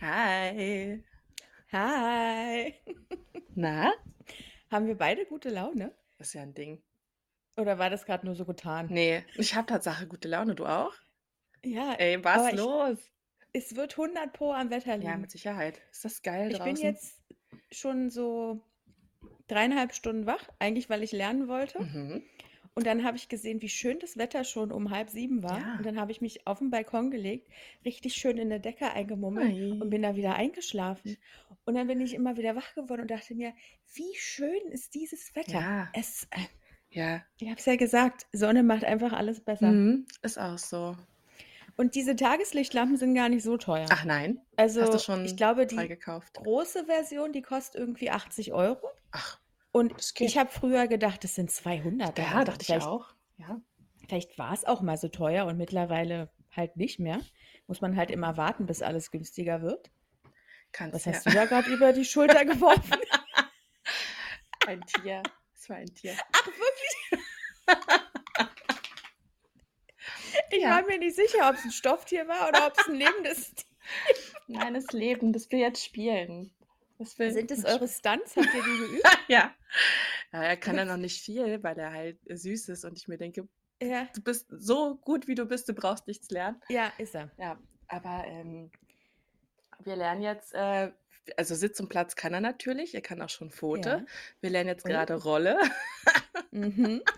Hi. Hi. Na? Haben wir beide gute Laune? Ist ja ein Ding. Oder war das gerade nur so getan? Ne, ich habe Tatsache gute Laune, du auch? Ja, Ey, was aber ich los? es wird 100 Pro am Wetter Ja, liegen. mit Sicherheit. Ist das geil Ich bin draußen? jetzt schon so 3,5 Stunden wach, eigentlich, weil ich lernen wollte. Mhm. Und dann habe ich gesehen, wie schön das Wetter schon um halb sieben war. Ja. Und dann habe ich mich auf den Balkon gelegt, richtig schön in der Decke eingemummelt und Ui. bin da wieder eingeschlafen. Und dann bin ich immer wieder wach geworden und dachte mir, wie schön ist dieses Wetter. Ja, Es, äh, ja. ich habe es ja gesagt, Sonne macht einfach alles besser. Mhm. Ist auch so. Und diese Tageslichtlampen sind gar nicht so teuer. Ach nein, hast du Also ich schon glaube, die freigekauft? große Version, die kostet irgendwie 80 Euro. Ach, Und ich habe früher gedacht, das sind 200 oder Ja, so. dachte ich auch. Ja. vielleicht war es auch mal so teuer und mittlerweile halt nicht mehr. Muss man halt immer warten, bis alles günstiger wird. Kannst Was ja. hast du da gerade über die Schulter geworfen? Ein Tier. Es war ein Tier. Ach, wirklich? Ich Ja. war mir nicht sicher, ob es ein Stofftier war oder ob es ein lebendes Tier Nein, das Leben, das will jetzt spielen. Das Sind es jetzt eure Stunts? Habt ihr die geübt? Ja. Ja, er kann ja noch nicht viel, weil er halt süß ist und ich mir denke, Ja, du bist so gut, wie du bist, du brauchst nichts lernen. ja, ist er. Ja, aber ähm, wir lernen jetzt, äh, also Sitz und Platz kann er natürlich, er kann auch schon Pfote. Ja. Wir lernen jetzt gerade Rolle. Mhm.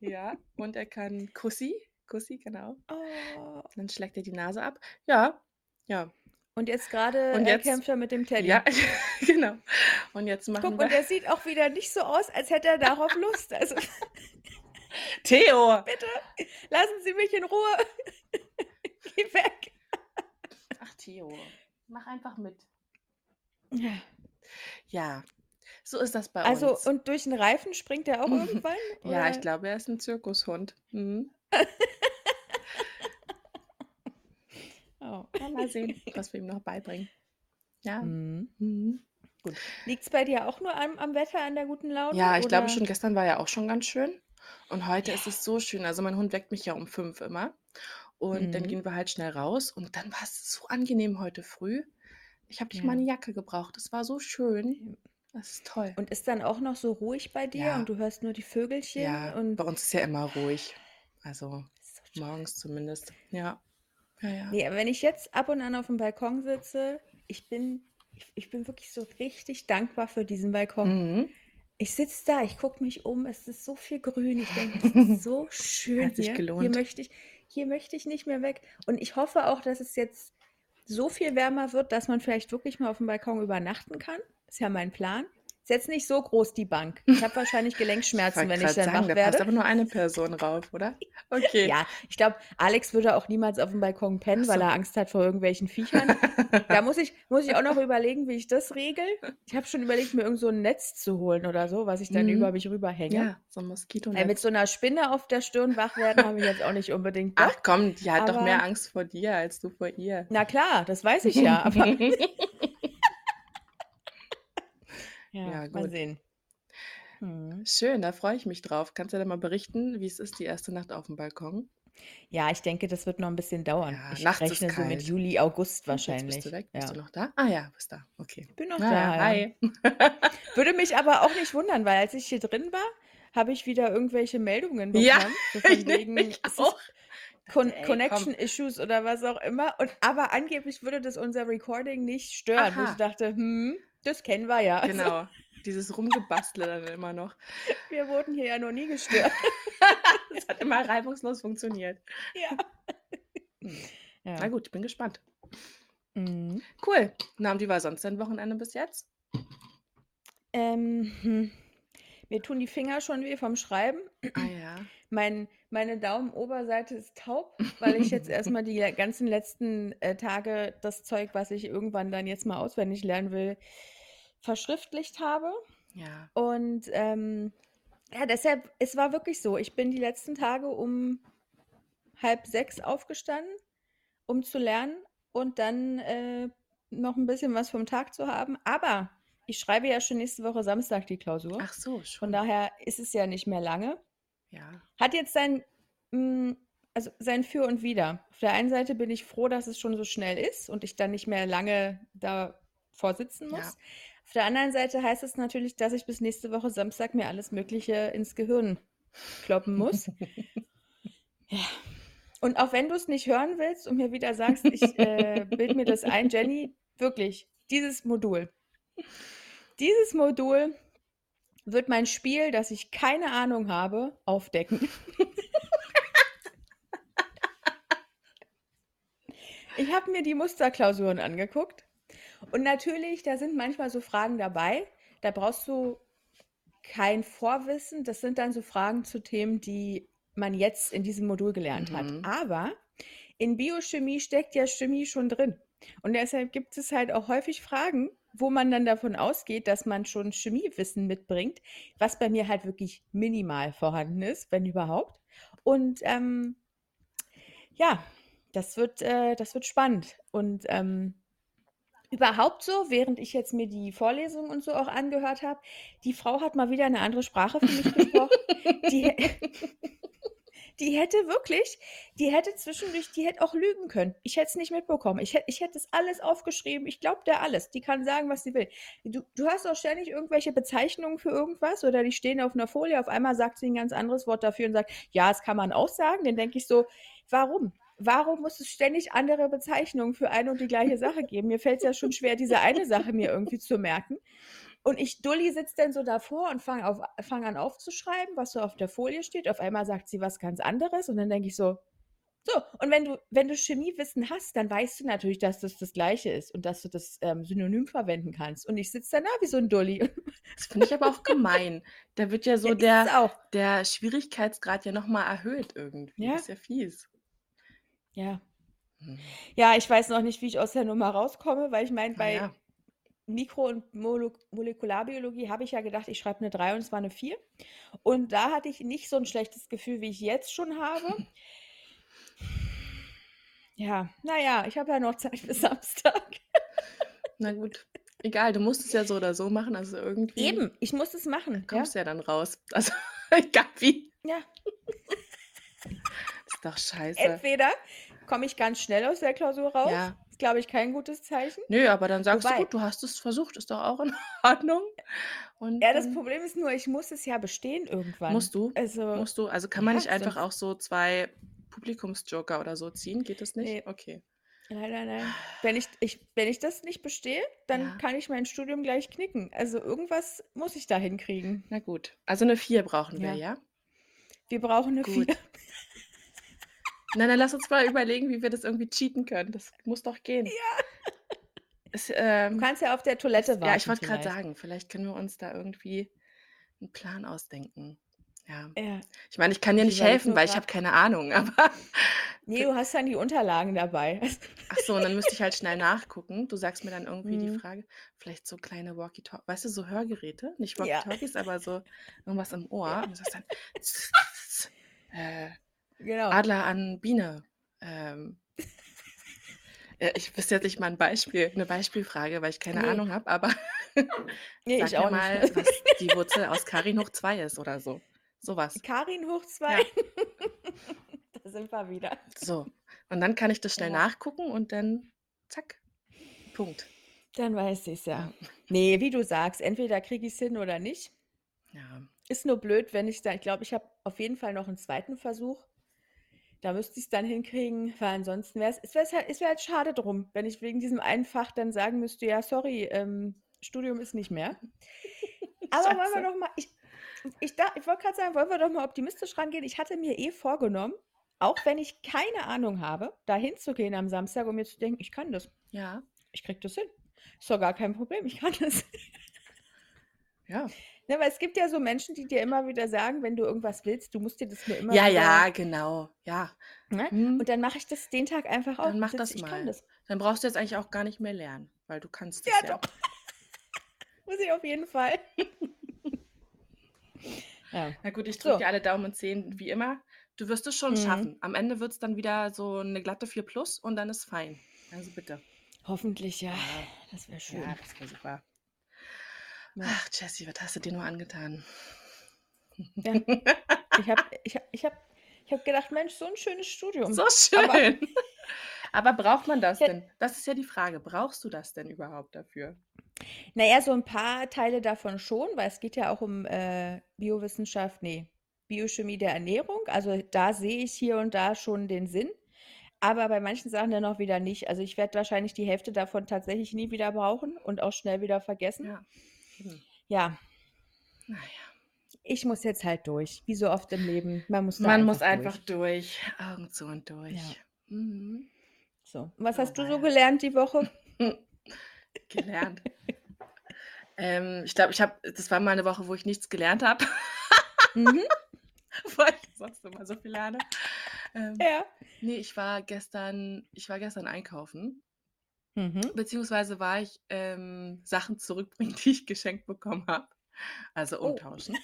Ja, und er kann Kussi. Kussi, genau. Oh. Dann schlägt er die Nase ab. Ja, ja. Und jetzt gerade Und jetzt, kämpft er mit dem Teddy. ja, genau. Und jetzt machen Guck, wir und er sieht auch wieder nicht so aus, als hätte er darauf Lust. Also Theo. bitte, lassen Sie mich in Ruhe. Geh weg. Ach, Theo, mach einfach mit. Ja. Ja, so ist das bei Also, uns. und durch den Reifen springt er auch irgendwann? Ja, ich Oder? glaube, er ist ein Zirkushund. Mhm. Oh. Ja, mal sehen, was wir ihm noch beibringen. Ja. Mhm. Mhm. Gut. Liegt es bei dir auch nur am, am Wetter, an der guten Laune? Ja, ich glaube Oder? schon, gestern war ja auch schon ganz schön. Und heute Ja. ist es so schön. Also mein Hund weckt mich ja um fünf immer. Und dann Mhm. gehen wir halt schnell raus. Und dann war es so angenehm heute früh. Ich habe nicht mal Ja. eine Jacke gebraucht. Es war so schön. Das ist toll. Und ist dann auch noch so ruhig bei dir Ja, und du hörst nur die Vögelchen ja. und Bei uns ist ja immer ruhig. Also so morgens zumindest. Ja. Ja, ja. Nee, wenn ich jetzt ab und an auf dem Balkon sitze, ich bin, ich, ich bin wirklich so richtig dankbar für diesen Balkon. Mhm. Ich sitze da, ich gucke mich um, es ist so viel Grün. Ich denke, es ist so schön Hat sich hier. Hier möchte ich, hier möchte ich nicht mehr weg. Und ich hoffe auch, dass es jetzt so viel wärmer wird, dass man vielleicht wirklich mal auf dem Balkon übernachten kann. Ist ja mein Plan. Ist jetzt nicht so groß die Bank. Ich habe wahrscheinlich Ich Gelenkschmerzen, wollte wenn ich dann sagen, wach da passt werde. aber nur eine Person rauf, oder? Okay. Ja, ich glaube, Alex würde auch niemals auf dem Balkon Ach pennen, weil so. er Angst hat vor irgendwelchen Viechern. Da muss ich, muss ich auch noch überlegen, wie ich das regel. Ich habe schon überlegt, mir irgend so ein Netz zu holen oder so, was ich dann über Mhm. mich rüberhänge. Ja, so ein Weil mit Moskitonetz. so einer Spinne auf der Stirn wach werden, habe ich jetzt auch nicht unbedingt Ach Bock. komm, die hat doch mehr Aber, Angst vor dir als du vor ihr. na klar, das weiß ich ja. Aber ja, Ja, mal gut. sehen. Hm. Schön, da freue ich mich drauf. Kannst du denn mal berichten, wie es ist, die erste Nacht auf dem Balkon? Ja, ich denke, das wird noch ein bisschen dauern. Ja, Ich nachts ist rechne so mit kalt. Juli, August Hm, Jetzt bist du wahrscheinlich. weg. Bist du Ja. noch da? Ah ja, bist da. Okay. Bin noch Ja, ja, da, ja. hi. Würde mich aber auch nicht wundern, weil als ich hier drin war, habe ich wieder irgendwelche Meldungen Ja, bekommen. So ich von wegen, mich es ist auch. Con Ey, komm. Connection Issues oder was auch immer. Und aber angeblich würde das unser Recording nicht stören. Wo ich Aha, dachte, hm, das kennen wir ja. Also, genau. Dieses Rumgebastle dann immer noch. wir wurden hier ja noch nie gestört. Das hat immer reibungslos funktioniert. ja. Hm. Na Ja. gut, ich bin gespannt. Mhm. Cool. Na, und wie war sonst dein Wochenende bis jetzt? Ähm, hm. Mir tun die Finger schon weh vom Schreiben. Ah ja. Mein, meine Daumenoberseite ist taub, weil ich jetzt erstmal die ganzen letzten äh, Tage das Zeug, was ich irgendwann dann jetzt mal auswendig lernen will, verschriftlicht habe. Ja. Und ähm, ja, deshalb, es war wirklich so. Ich bin die letzten Tage um halb sechs aufgestanden, um zu lernen und dann äh, noch ein bisschen was vom Tag zu haben. Aber ich schreibe ja schon nächste Woche Samstag die Klausur. Ach so, Von schon. daher ist es ja nicht mehr lange. Ja. Hat jetzt sein, mh, also sein Für und Wider. Auf der einen Seite bin ich froh, dass es schon so schnell ist und ich dann nicht mehr lange davor sitzen muss. Ja. Auf der anderen Seite heißt es natürlich, dass ich bis nächste Woche Samstag mir alles Mögliche ins Gehirn kloppen muss. ja. Und auch wenn du es nicht hören willst und mir wieder sagst, ich äh, bild mir das ein, Jenny, wirklich, dieses Modul. Dieses Modul wird mein Spiel, das ich keine Ahnung habe, aufdecken. ich habe mir die Musterklausuren angeguckt und natürlich, da sind manchmal so Fragen dabei, da brauchst du kein Vorwissen. Das sind dann so Fragen zu Themen, die man jetzt in diesem Modul gelernt hat. Mhm. Aber in Biochemie steckt ja Chemie schon drin. Und deshalb gibt es halt auch häufig Fragen, wo man dann davon ausgeht, dass man schon Chemiewissen mitbringt, was bei mir halt wirklich minimal vorhanden ist, wenn überhaupt. Und ähm, ja, das wird, äh, das wird spannend. Und ähm, überhaupt so, während ich jetzt mir die Vorlesungen und so auch angehört habe, die Frau hat mal wieder eine andere Sprache für mich gesprochen. die, die hätte wirklich, die hätte zwischendurch, die hätte auch lügen können. Ich hätte es nicht mitbekommen. Ich hätte, ich hätte das alles aufgeschrieben. Ich glaube der alles. Die kann sagen, was sie will. Du, du hast auch ständig irgendwelche Bezeichnungen für irgendwas oder die stehen auf einer Folie. Auf einmal sagt sie ein ganz anderes Wort dafür und sagt, ja, das kann man auch sagen. Dann denke ich so, warum? Warum muss es ständig andere Bezeichnungen für eine und die gleiche Sache geben? Mir fällt es ja schon schwer, diese eine Sache mir irgendwie zu merken. Und ich, Dulli, sitzt dann so davor und fange auf, fang an aufzuschreiben, was so auf der Folie steht. Auf einmal sagt sie was ganz anderes und dann denke ich so, so, und wenn du, wenn du Chemiewissen hast, dann weißt du natürlich, dass das das Gleiche ist und dass du das ähm, Synonym verwenden kannst. Und ich sitze da wie so ein Dulli. Das finde ich aber auch gemein. Da wird ja so Ja, der, auch. der Schwierigkeitsgrad ja nochmal erhöht irgendwie. Ja. Das ist ja fies. Ja. Hm. Ja, ich weiß noch nicht, wie ich aus der Nummer rauskomme, weil ich meine, bei Naja, Mikro- und Molo Molekularbiologie habe ich ja gedacht, ich schreibe eine 3 und es war eine 4. Und da hatte ich nicht so ein schlechtes Gefühl, wie ich jetzt schon habe. Ja, naja, ich habe ja noch Zeit bis Samstag. na gut. Egal, du musst es ja so oder so machen. Also irgendwie Eben, ich muss es machen. Ja, kommst du ja dann raus. Also, egal wie. ja. Ist doch scheiße. Entweder komme ich ganz schnell aus der Klausur raus. Ja. Ist, glaube ich, kein gutes Zeichen. Nö, aber dann sagst Wobei- du, gut, du hast es versucht, ist doch auch in Ordnung. Und Ja, das dann Problem ist nur, ich muss es ja bestehen irgendwann. musst du, Also, musst du. Also kann man Ja, nicht einfach auch so zwei Publikumsjoker oder so ziehen? Geht das nicht? Nee. Okay. nein, nein, nein. Wenn ich, ich, wenn ich das nicht bestehe, dann Ja. kann ich mein Studium gleich knicken. Also irgendwas muss ich da hinkriegen. Na gut. Also eine 4 brauchen wir, Ja. ja? Wir brauchen eine Gut. 4. Na, dann lass uns mal überlegen, wie wir das irgendwie cheaten können. Das muss doch gehen. Ja. Es, Du ähm, kannst ja auf der Toilette warten. ja, ich wollte gerade sagen, vielleicht können wir uns da irgendwie einen Plan ausdenken. Ja. Ja. Ich meine, ich kann dir Ich nicht helfen, weil ich habe keine Ahnung, aber Nee, du hast dann die Unterlagen dabei. ach so, und dann müsste ich halt schnell nachgucken. Du sagst mir dann irgendwie die Mhm. Frage, vielleicht so kleine Walkie-Talkies, weißt du, so Hörgeräte, nicht Ja. Walkie-Talkies, aber so irgendwas im Ohr. Und du sagst dann, äh, Genau. Adler an Biene. Ähm, äh, ich wüsste jetzt nicht mal ein Beispiel, eine Beispielfrage, weil ich keine Nee. Ahnung habe, aber Nee, sag ich auch mal, nicht. was die Wurzel aus Karin hoch 2 ist oder so. Sowas. Karin hoch Ja. zwei. da sind wir wieder. So. Und dann kann ich das schnell Ja. nachgucken und dann zack. Punkt. Dann weiß ich ja. Ja. Nee, wie du sagst, entweder kriege ich es hin oder nicht. Ja. Ist nur blöd, wenn ich da, ich glaube, ich habe auf jeden Fall noch einen zweiten Versuch. Da müsste ich es dann hinkriegen, weil ansonsten wäre es, es wäre halt, es wär halt schade drum, wenn ich wegen diesem einen Fach dann sagen müsste, ja, sorry, ähm, Studium ist nicht mehr. Aber wollen wir doch mal, ich, ich, da- ich wollte gerade sagen, wollen wir doch mal optimistisch rangehen. Ich hatte mir eh vorgenommen, auch wenn ich keine Ahnung habe, da hinzugehen am Samstag, um mir zu denken, ich kann das. Ja. Ich krieg das hin. Ist doch gar kein Problem, ich kann das. Ja. Ne, weil es gibt ja so Menschen, die dir immer wieder sagen, wenn du irgendwas willst, du musst dir das nur immer Ja, wieder. ja, genau. Ja. Ne? Hm. Und dann mache ich das den Tag einfach auch. Dann mach das ich mal. das. Dann brauchst du jetzt eigentlich auch gar nicht mehr lernen, weil du kannst es Ja, ja. doch. Muss ich auf jeden Fall. ja. Na gut, ich drücke So. dir alle Daumen und Zehen, wie immer. Du wirst es schon Mhm. schaffen. Am Ende wird es dann wieder so eine glatte 4 plus und dann ist fein. Also bitte. Hoffentlich, ja. Ja, Das wäre schön. ja das wäre super. Ach, Jessie, was hast du dir nur angetan? Ja. Ich habe ich hab, ich hab, Ich habe gedacht, Mensch, so ein schönes Studium. So Aber schön. Aber braucht man das Ja. denn? Das ist ja die Frage. Brauchst du das denn überhaupt dafür? na ja, so ein paar Teile davon schon, weil es geht ja auch um äh, Biowissenschaft, nee, Biochemie der Ernährung. Also da sehe ich hier und da schon den Sinn. Aber bei manchen Sachen dann auch wieder nicht. Also ich werde wahrscheinlich die Hälfte davon tatsächlich nie wieder brauchen und auch schnell wieder vergessen. Ja. Hm. Ja, Naja. ich muss jetzt halt durch. Wie so oft im Leben. Man muss Man einfach muss einfach durch. durch. Augen zu und durch. Ja. Mhm. So. Und was Oh hast du so gelernt die Woche? Gelernt. ähm, ich glaube, ich habe, das war mal eine Woche, wo ich nichts gelernt habe, Mhm. weil ich sonst immer so viel lerne. Ähm, Ja. nee, ich war gestern, ich war gestern einkaufen, Mhm. beziehungsweise war ich ähm, Sachen zurückbringen, die ich geschenkt bekommen habe. Also Oh. umtauschen.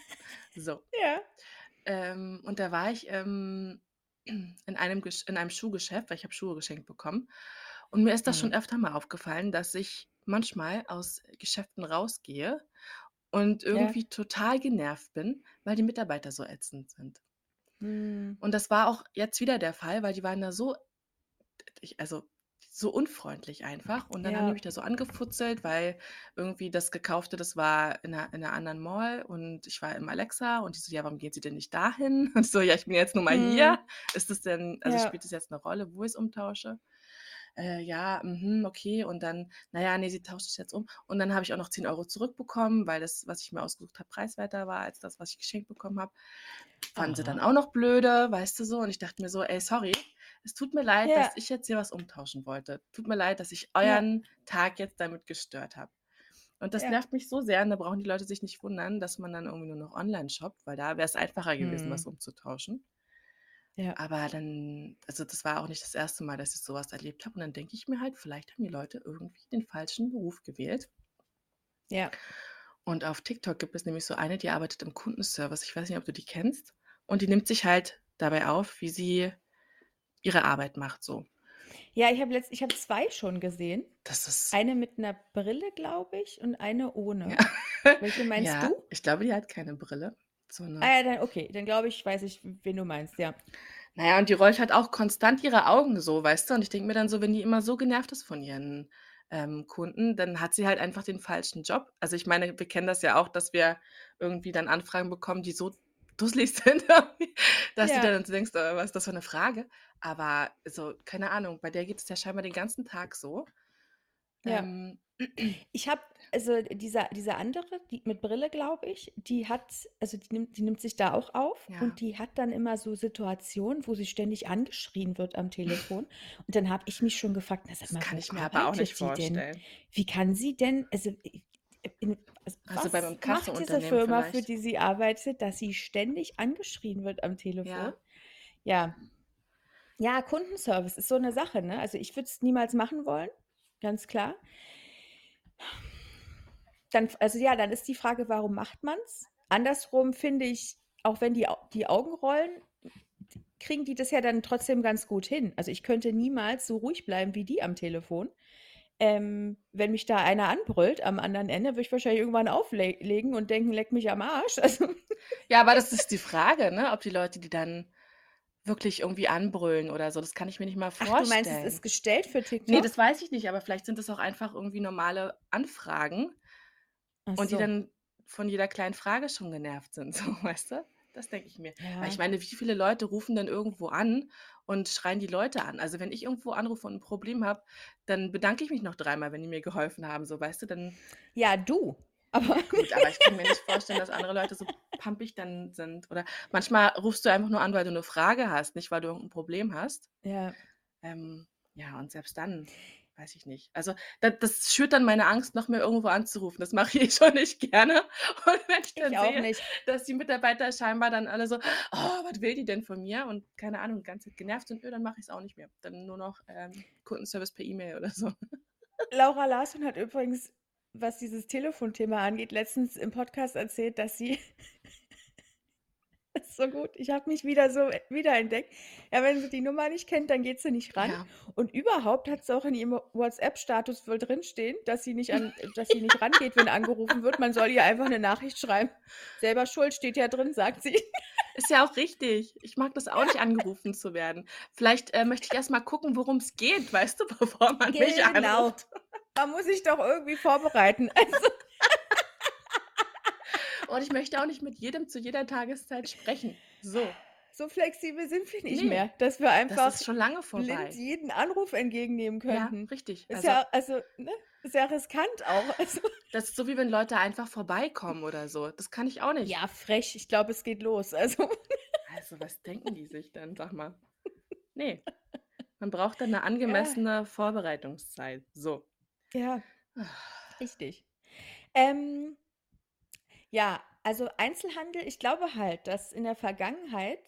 So. Ja. Ähm, und da war ich ähm, in einem, Gesch- in einem Schuhgeschäft, weil ich habe Schuhe geschenkt bekommen. Und mir ist das schon Mhm. öfter mal aufgefallen, dass ich manchmal aus Geschäften rausgehe und Ja. irgendwie total genervt bin, weil die Mitarbeiter so ätzend sind. Mhm. Und das war auch jetzt wieder der Fall, weil die waren da so, ich, also so unfreundlich einfach. Und dann haben die Ja. mich da so angefutzelt, weil irgendwie das Gekaufte, das war in einer, in einer anderen Mall und ich war im Alexa und die so, ja, warum gehen Sie denn nicht dahin? Und so, ja, ich bin jetzt nur mal Mhm. hier. Ist das denn, also Ja. spielt das jetzt eine Rolle, wo ich es umtausche? Äh, ja, mhm, okay. Und dann, naja, nee, sie tauscht es jetzt um. Und dann habe ich auch noch 10 Euro zurückbekommen, weil das, was ich mir ausgesucht habe, preiswerter war als das, was ich geschenkt bekommen habe. Fanden sie dann Aha. auch noch blöde, weißt du so. Und ich dachte mir so, ey, sorry, es tut mir leid, Ja. dass ich jetzt hier was umtauschen wollte. Tut mir leid, dass ich Ja. euren Tag jetzt damit gestört habe. Und das Ja. nervt mich so sehr. Und da brauchen die Leute sich nicht wundern, dass man dann irgendwie nur noch online shoppt, weil da wäre es einfacher gewesen, was Mhm. umzutauschen. Ja. Aber dann, also das war auch nicht das erste Mal, dass ich sowas erlebt habe. Und dann denke ich mir halt, vielleicht haben die Leute irgendwie den falschen Beruf gewählt. Ja. Und auf TikTok gibt es nämlich so eine, die arbeitet im Kundenservice. Ich weiß nicht, ob du die kennst. Und die nimmt sich halt dabei auf, wie sie ihre Arbeit macht. So. Ja, ich habe ich habe 2 schon gesehen. Das ist. Eine mit einer Brille, glaube ich, und eine ohne. Ja. Welche meinst ja, du? ich glaube, die hat keine Brille. So eine, Ah ja, dann okay, dann glaube ich, weiß ich, wen du meinst, ja. naja, und die rollt halt auch konstant ihre Augen so, weißt du? Und ich denke mir dann so, wenn die immer so genervt ist von ihren ähm, Kunden, dann hat sie halt einfach den falschen Job. Also ich meine, wir kennen das ja auch, dass wir irgendwie dann Anfragen bekommen, die so dusselig sind, dass du Ja. dann so denkst, äh, was ist das für eine Frage? Aber so, keine Ahnung, bei der geht es ja scheinbar den ganzen Tag so. Ja. Ähm, Ich habe also dieser diese andere, die mit Brille, glaube ich, die hat also die nimmt die nimmt sich da auch auf ja. und die hat dann immer so Situationen, wo sie ständig angeschrien wird am Telefon. Und dann habe ich mich schon gefragt: „Na, sag Das mal, kann wo ich mir aber auch nicht die denn? vorstellen. Wie kann sie denn also, in also, was einem macht diese Firma, für vielleicht. die sie arbeitet, dass sie ständig angeschrien wird am Telefon?“ Ja. Ja. Ja, Kundenservice ist so eine Sache, ne? Also, ich würde es niemals machen wollen, ganz klar. Dann also ja, dann ist die Frage, warum macht man's? Andersrum finde ich, auch wenn die die Augen rollen, kriegen die das ja dann trotzdem ganz gut hin. Also, ich könnte niemals so ruhig bleiben wie die am Telefon. Ähm, wenn mich da einer anbrüllt am anderen Ende, würde ich wahrscheinlich irgendwann aufle legen und denken: „Leck mich am Arsch.“ Also Ja, aber das ist die Frage, ne, ob die Leute die dann wirklich irgendwie anbrüllen oder so. Das kann ich mir nicht mal Ach, du meinst, es vorstellen. ist gestellt für TikTok? das weiß ich nicht, aber vielleicht sind das auch einfach irgendwie normale Anfragen Ach und die dann von jeder kleinen Frage schon genervt sind, so, weißt du? Das denke ich mir. Weil ich Ja. meine, wie viele Leute rufen denn irgendwo an und schreien die Leute an? Also, wenn ich irgendwo anrufe und 'n Problem habe, dann bedanke ich mich noch dreimal, wenn die mir geholfen haben, so, weißt du? Dann Ja, du, aber Gut, aber ich kann mir nicht vorstellen, dass andere Leute so pampig dann sind. Oder manchmal rufst du einfach nur an, weil du 'ne Frage hast, nicht weil du irgend 'n Problem hast. Ja. Ähm, ja, und selbst dann, weiß ich nicht. Also, da das schürt dann meine Angst, noch mehr irgendwo anzurufen. Das mache ich schon nicht gerne. Und wenn ich dann Ich auch sehe, nicht. dass die Mitarbeiter scheinbar dann alle so: „Oh, was will die denn von mir?“ Und keine Ahnung, die ganze Zeit genervt sind, dann mache ich's auch nicht mehr. Dann nur noch, ähm, Kundenservice per E-Mail oder so. Laura Larsson hat übrigens, was dieses Telefonthema angeht, letztens im Podcast erzählt, dass sie Das ist so gut. Ich habe mich wieder so wiederentdeckt. Ja, wenn sie die Nummer nicht kennt, dann geht sie nicht ran. Ja. Und überhaupt hat sie auch in ihrem WhatsApp-Status wohl drinstehen, dass sie nicht an dass sie nicht rangeht, wenn angerufen wird. Man soll ihr einfach 'ne Nachricht schreiben. Selber schuld steht ja drin, sagt sie. Ist ja auch richtig. Ich mag das auch nicht, angerufen zu werden. Vielleicht, äh, möchte ich erst mal gucken, worum's geht, weißt du, bevor man mich Genau. anruft. Man muss sich doch irgendwie vorbereiten. Also Und ich möchte auch nicht mit jedem zu jeder Tageszeit sprechen. So. So flexibel sind wir nicht Ne, mehr, dass wir das einfach lange blind jeden Anruf entgegennehmen Ja, könnten. richtig. Ist Also ja also, ne, ist ja riskant auch. Also das ist so, wie wenn Leute einfach vorbeikommen oder so. Das kann ich auch nicht. Ja, frech. Ich glaube, es geht los. Also Also, was denken die sich denn, sag mal? Ne. Man braucht dann 'ne Ja. angemessene Vorbereitungszeit. So. Ja, richtig. Ähm, ja, also Einzelhandel, ich glaube halt, dass in der Vergangenheit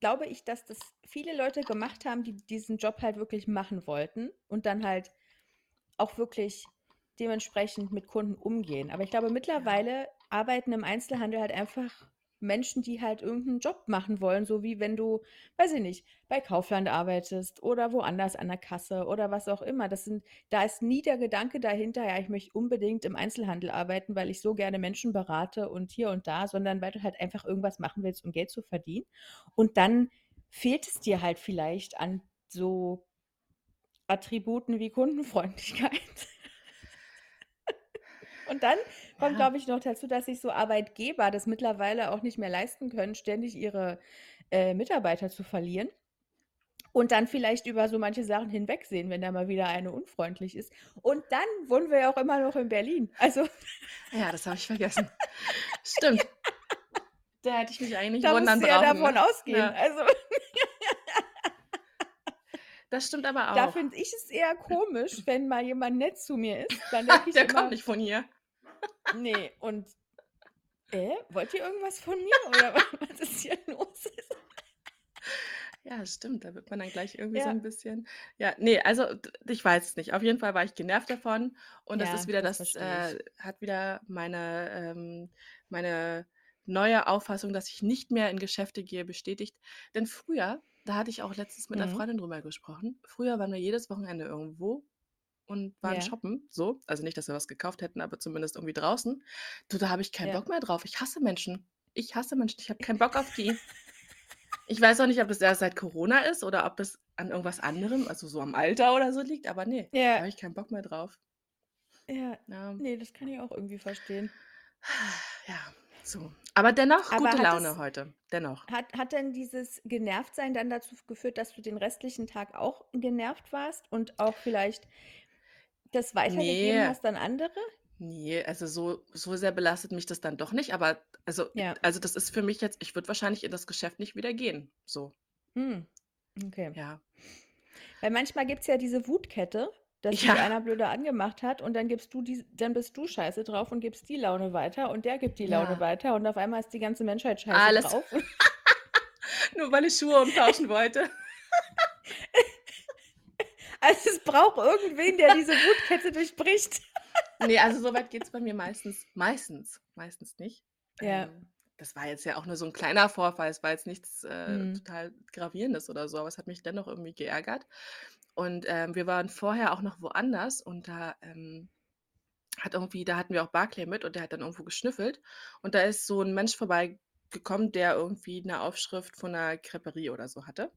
glaube ich, dass das viele Leute gemacht haben, die diesen Job halt wirklich machen wollten und dann halt auch wirklich dementsprechend mit Kunden umgehen. Aber ich glaube, mittlerweile arbeiten im Einzelhandel halt einfach Menschen, die halt irgend 'n Job machen wollen, so wie wenn du, weiß ich nicht, bei Kaufland arbeitest oder woanders an der Kasse oder was auch immer. Das sind da ist nie der Gedanke dahinter: „Ja, ich möchte unbedingt im Einzelhandel arbeiten, weil ich so gerne Menschen berate und hier und da“, sondern weil du halt einfach irgendwas machen willst, um Geld zu verdienen. Und dann fehlt es dir halt vielleicht an so Attributen wie Kundenfreundlichkeit. Und dann kommt, Ja. glaube ich, noch dazu, dass sich so Arbeitgeber das mittlerweile auch nicht mehr leisten können, ständig ihre, äh, Mitarbeiter zu verlieren und dann vielleicht über so manche Sachen hinwegsehen, wenn da mal wieder eine unfreundlich ist. Und dann wohnen wir ja auch immer noch in Berlin. Also Ja, das habe ich vergessen. Stimmt. Da hätte ich mich eigentlich Da wundern du ja brauchen, davon ne? ausgehen. Ja. Also Das stimmt aber Da auch. finde ich es eher komisch, wenn mal jemand nett zu mir ist, dann ich Der kommt immer nicht von hier. Ne, und äh, wollt ihr irgendwas von mir oder wa was ist hier los? Ja, stimmt, da wird man dann gleich irgendwie so Ja. 'n bisschen ja, ne, also, ich weiß es nicht. Auf jeden Fall war ich genervt davon und das Ja, ist wieder das das äh, hat wieder meine ähm, meine neue Auffassung, dass ich nicht mehr in Geschäfte gehe, bestätigt. Denn früher, da hatte ich auch letztens mit Mhm. Freundin drüber gesprochen, früher waren wir jedes Wochenende irgendwo und waren Ja. shoppen, so. Also, nicht, dass wir was gekauft hätten, aber zumindest irgendwie draußen. Du, da habe ich keinen Ja. Bock mehr drauf. Ich hasse Menschen. Ich hasse Menschen. Ich habe keinen Bock auf die. Ich weiß auch nicht, ob das erst seit Corona ist oder ob das an irgendwas anderem, also, so am Alter oder so liegt, aber ne, da Ja. habe ich keinen Bock mehr drauf. Ja. Ja. Ne, das kann ich auch irgendwie verstehen. Ja, so. Aber dennoch Aber gute Laune es heute. Dennoch. hat hat denn dieses Genervtsein dann dazu geführt, dass du den restlichen Tag auch genervt warst und auch vielleicht das weitergegeben Ne. hast an andere? Ne, also, so so sehr belastet mich das dann doch nicht, aber also Ja. also, das ist für mich jetzt ich würde wahrscheinlich in das Geschäft nicht wieder gehen, so. Hm, okay. Ja. Weil manchmal gibt's ja diese Wutkette, dass dich Ja. einer blöde angemacht hat und dann gibst du dies dann bist du scheiße drauf und gibst die Laune weiter und der gibt die Laune Ja. weiter und auf einmal ist die ganze Menschheit scheiße Alles drauf. Nur weil ich Schuhe umtauschen wollte. Also, es braucht irgendwen, der diese Wutkette durchbricht. Ne, also, so weit geht's bei mir meistens meistens meistens nicht. Ja. Ähm, das war jetzt ja auch nur so 'n kleiner Vorfall. Es war jetzt nichts, äh, Mhm. total Gravierendes oder so, aber es hat mich dennoch irgendwie geärgert. Und, ähm, wir waren vorher auch noch woanders und da, ähm, hat irgendwie da hatten wir auch Barclay mit und der hat dann irgendwo geschnüffelt und da ist so 'n Mensch vorbeigekommen, der irgendwie 'ne Aufschrift von 'ner Crêperie oder so hatte.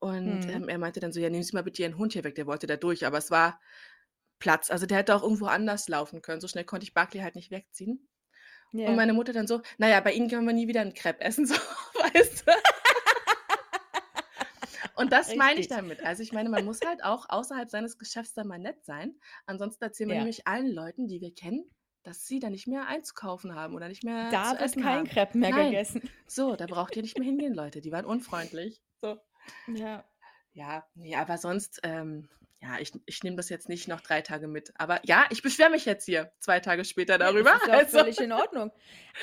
Und, Mhm. ähm, er meinte dann so: „Ja, nehmen Sie mal bitte Ihren Hund hier weg.“ Der wollte da durch, aber es war Platz. Also, der hätte auch irgendwo anders laufen können. So schnell konnte ich Barclay halt nicht wegziehen. Und Ja. meine Mutter dann so: „Na ja, bei Ihnen können wir nie wieder 'n Crêpe essen“, so, weißt du? Und das meine ich Richtig. damit. Also, ich meine, man muss halt auch außerhalb seines Geschäfts dann mal nett sein. Ansonsten erzählen wir Ja. nämlich allen Leuten, die wir kennen, dass sie da nicht mehr einzukaufen haben oder nicht mehr Da zu wird essen kein haben. Crêpe mehr Nein. gegessen. So, da braucht ihr nicht mehr hingehen, Leute. Die waren unfreundlich. So. Ja. Ja, ne, aber sonst, ähm ja, ich ich nehme das jetzt nicht noch 3 Tage mit. Aber ja, ich beschwere mich jetzt hier 2 Tage später Ja, darüber. das ist ja Also völlig in Ordnung.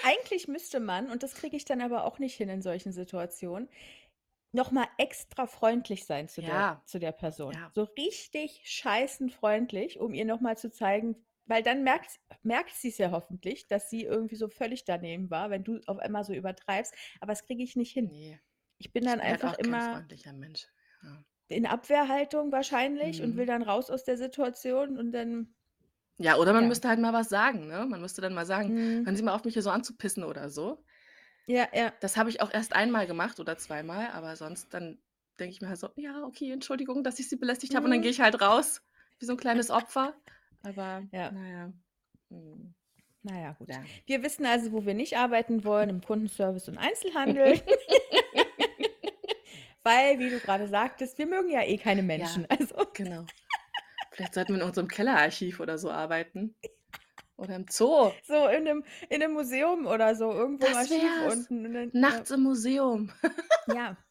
Eigentlich müsste man, und das kriege ich dann aber auch nicht hin in solchen Situationen, noch mal extra freundlich sein zu der Ja. zu der Person. Ja. So richtig scheißenfreundlich, um ihr noch mal zu zeigen, weil dann merkt, merkt sie es ja hoffentlich, dass sie irgendwie so völlig daneben war, wenn du auf einmal so übertreibst. Aber das kriege ich nicht hin. Nee. Ich bin Ich dann bin halt einfach auch kein immer freundlicher Mensch. Ja. in Abwehrhaltung wahrscheinlich und will Mhm. dann raus aus der Situation und dann, Ja, oder man ja. müsste halt mal was sagen, ne? Man müsste dann mal sagen: Mhm. „Hören Sie mal auf, mich hier so anzupissen“ oder so. Ja, ja. Das habe ich auch erst einmal gemacht oder zweimal, aber sonst dann denke ich mir halt so: „Ja, okay, Entschuldigung, dass ich Sie belästigt habe“ und dann Mhm. gehe ich halt raus wie so 'n kleines Opfer. Aber Ja. na ja. Mhm. Na ja, gut. Ja. Wir wissen also, wo wir nicht arbeiten wollen, im Kundenservice und Einzelhandel. Weil, wie du grade sagtest, wir mögen ja eh keine Ja, Menschen. Also genau. Vielleicht sollten wir in unserem Kellerarchiv oder so arbeiten. Oder im Zoo. So in 'nem in 'nem Museum oder so, irgendwo im Das Archiv wär's. unten dann ja. Nachts im Museum. Ja.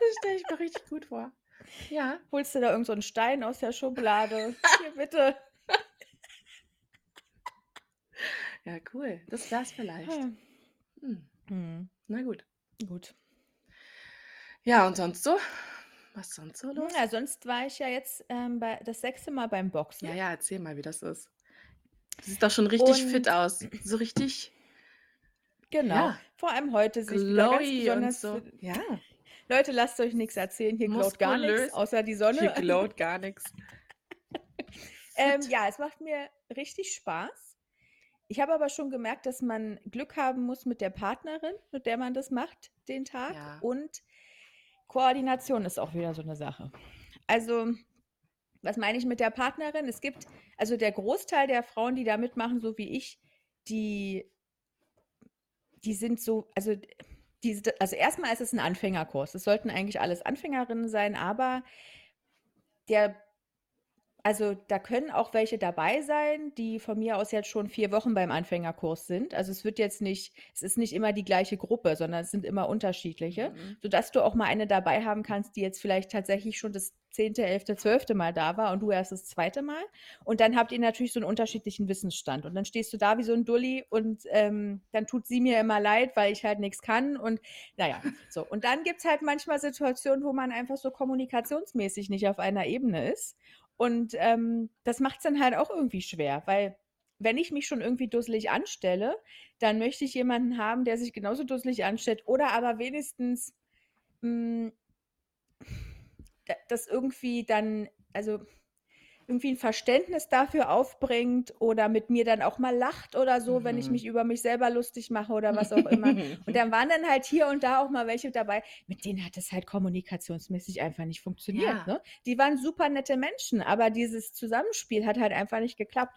Das stelle ich mir richtig gut vor. Ja. Holst du da irgend so Stein aus der Schublade. „Hier, bitte.“ Ja, cool. Das wär's vielleicht. Ha. Hm. Mhm. Na gut. Gut. Ja, und sonst so? Was sonst so los? ja, sonst war ich ja jetzt, ähm, bei das 6. Mal beim Boxen. Ja, ja, erzähl mal, wie das ist. Du siehst doch schon richtig fit Und aus. So richtig Genau. ja, Vor allem heute sehe ich wieder ganz glowy und besonders so. fit Ja, Leute, lasst euch nix erzählen, hier glowt gar muskulös. außer die Hier Sonne. glowt gar nix. Ähm, Fit. ja, es macht mir richtig Spaß. Ich habe aber schon gemerkt, dass man Glück haben muss mit der Partnerin, mit der man das macht, den Tag. Ja. Und Koordination ist auch wieder so 'ne Sache. Also, was meine ich mit der Partnerin? Es gibt also der Großteil der Frauen, die da mitmachen, so wie ich, die die sind so also, die also erst mal ist es 'n Anfängerkurs. Es sollten eigentlich alles Anfängerinnen sein, aber der also, da können auch welche dabei sein, die von mir aus jetzt schon 4 Wochen beim Anfängerkurs sind. Also, es wird jetzt nicht es ist nicht immer die gleiche Gruppe, sondern es sind immer unterschiedliche, Mhm. sodass du auch mal eine dabei haben kannst, die jetzt vielleicht tatsächlich schon das 10., 11., 12. Mal da war und du erst das 2. Mal. Und dann habt ihr natürlich so 'n unterschiedlichen Wissensstand. Und dann stehst du da wie so 'n Dulli und, ähm, dann tut sie mir immer leid, weil ich halt nix kann und na ja, so. Und dann gibt's halt manchmal Situationen, wo man einfach so kommunikationsmäßig nicht auf einer Ebene ist. Und, ähm, das macht's dann halt auch irgendwie schwer, weil wenn ich mich schon irgendwie dusselig anstelle, dann möchte ich jemanden haben, der sich genauso dusselig anstellt oder aber wenigstens, hm d das irgendwie dann also, irgendwie 'n Verständnis dafür aufbringt oder mit mir dann auch mal lacht oder so, wenn ich Mhm. mich über mich selber lustig mache oder was auch immer. Und dann waren dann halt hier und da auch mal welche dabei, mit denen hat es halt kommunikationsmäßig einfach nicht funktioniert, Ja. ne? Die waren super nette Menschen, aber dieses Zusammenspiel hat halt einfach nicht geklappt.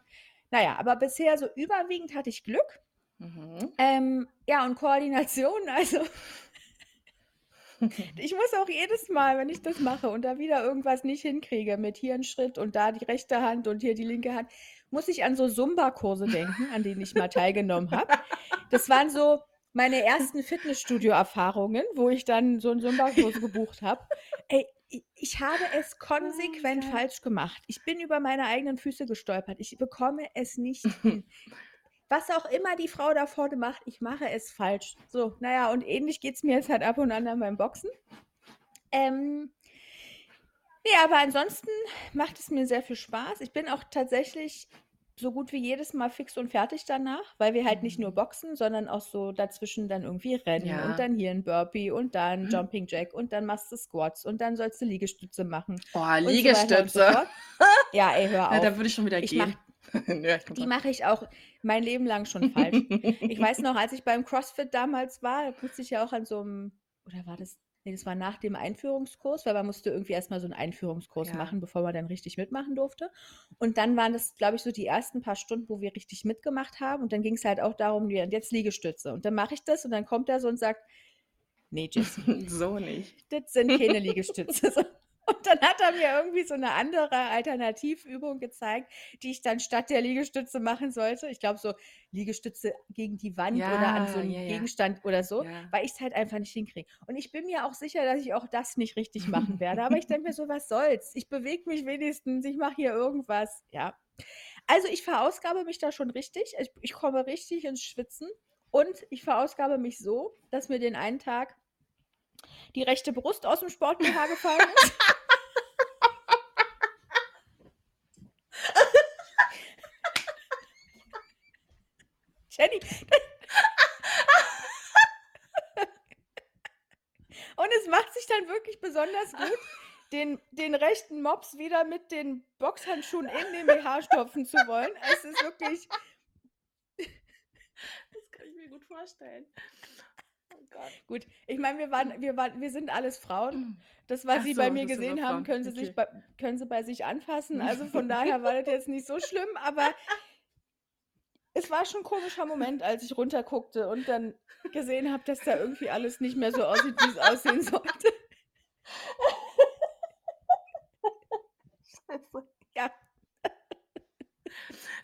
Na ja, aber bisher so überwiegend hatte ich Glück. Mhm. Ähm, ja, und Koordination, also ich muss auch jedes Mal, wenn ich das mache und da wieder irgendwas nicht hinkriege mit hier 'n Schritt und da die rechte Hand und hier die linke Hand, muss ich an so Zumba-Kurse denken, an denen ich mal teilgenommen habe. Das waren so meine ersten Fitnessstudio-Erfahrungen, wo ich dann so 'n Zumba-Kurs gebucht habe. Ey, ich habe es Oh, konsequent geil. falsch gemacht. Ich bin über meine eigenen Füße gestolpert. Ich bekomme es nicht hin. Was auch immer die Frau da vorne macht, ich mache es falsch. So, na ja, und ähnlich geht's mir jetzt halt ab und an dann beim Boxen. Ähm ne, aber ansonsten macht es mir sehr viel Spaß. Ich bin auch tatsächlich so gut wie jedes Mal fix und fertig danach, weil wir halt nicht nur Mhm. boxen, sondern auch so dazwischen dann irgendwie rennen und Ja. dann hier 'n Burpee und da 'n Jumping Jack und dann machst du Squats und dann sollst du Liegestütze machen Oh, und so und so Liegestütze. Ja, ey, hör Ja, da auf. würde ich schon wieder Ich gehen. Ja, die mache ich auch mein Leben lang schon falsch. Ich weiß noch, als ich beim CrossFit damals war, da musste ich ja auch an so 'm oder war das ne, das war nach dem Einführungskurs, weil man musste irgendwie erst mal so 'n Einführungskurs Ja. machen, bevor man dann richtig mitmachen durfte. Und dann waren das, glaube ich, so die ersten paar Stunden, wo wir richtig mitgemacht haben. Und dann ging's halt auch darum, jetzt Liegestütze. Und dann mache ich das und dann kommt er so und sagt: „Ne, Jessie, So nicht. das sind keine Liegestütze.“ So. Und dann hat er mir irgendwie so 'ne andere Alternativübung gezeigt, die ich dann statt der Liegestütze machen sollte. Ich glaube, so Liegestütze gegen die Wand oder an so Ja, 'n ja, ja. Gegenstand oder so, Ja. weil ich's halt einfach nicht hinkriege. Und ich bin mir auch sicher, dass ich auch das nicht richtig machen werde. Aber ich denke mir so: „Was soll's? Ich bewege mich wenigstens, ich mache hier irgendwas.“ Ja. Also, ich verausgabe mich da schon richtig. Ich ich komme richtig ins Schwitzen und ich verausgabe mich so, dass mir den einen Tag die rechte Brust aus dem Sport BH gefallen ist. Jenny. Und es macht sich dann wirklich besonders gut, den, den rechten Mops wieder mit den Boxhandschuhen in den BH stopfen zu wollen. Es ist wirklich. Das kann ich mir gut vorstellen. Gott. Gut, ich meine, wir waren, wir waren, wir sind alles Frauen. Das, was Ach Sie so, bei mir gesehen haben, können Sie, Okay. sich bei, können Sie bei sich anfassen. Also von daher war das jetzt nicht so schlimm, aber es war schon ein komischer Moment, als ich runterguckte und dann gesehen habe, dass da irgendwie alles nicht mehr so aussieht, wie es aussehen sollte. Ja.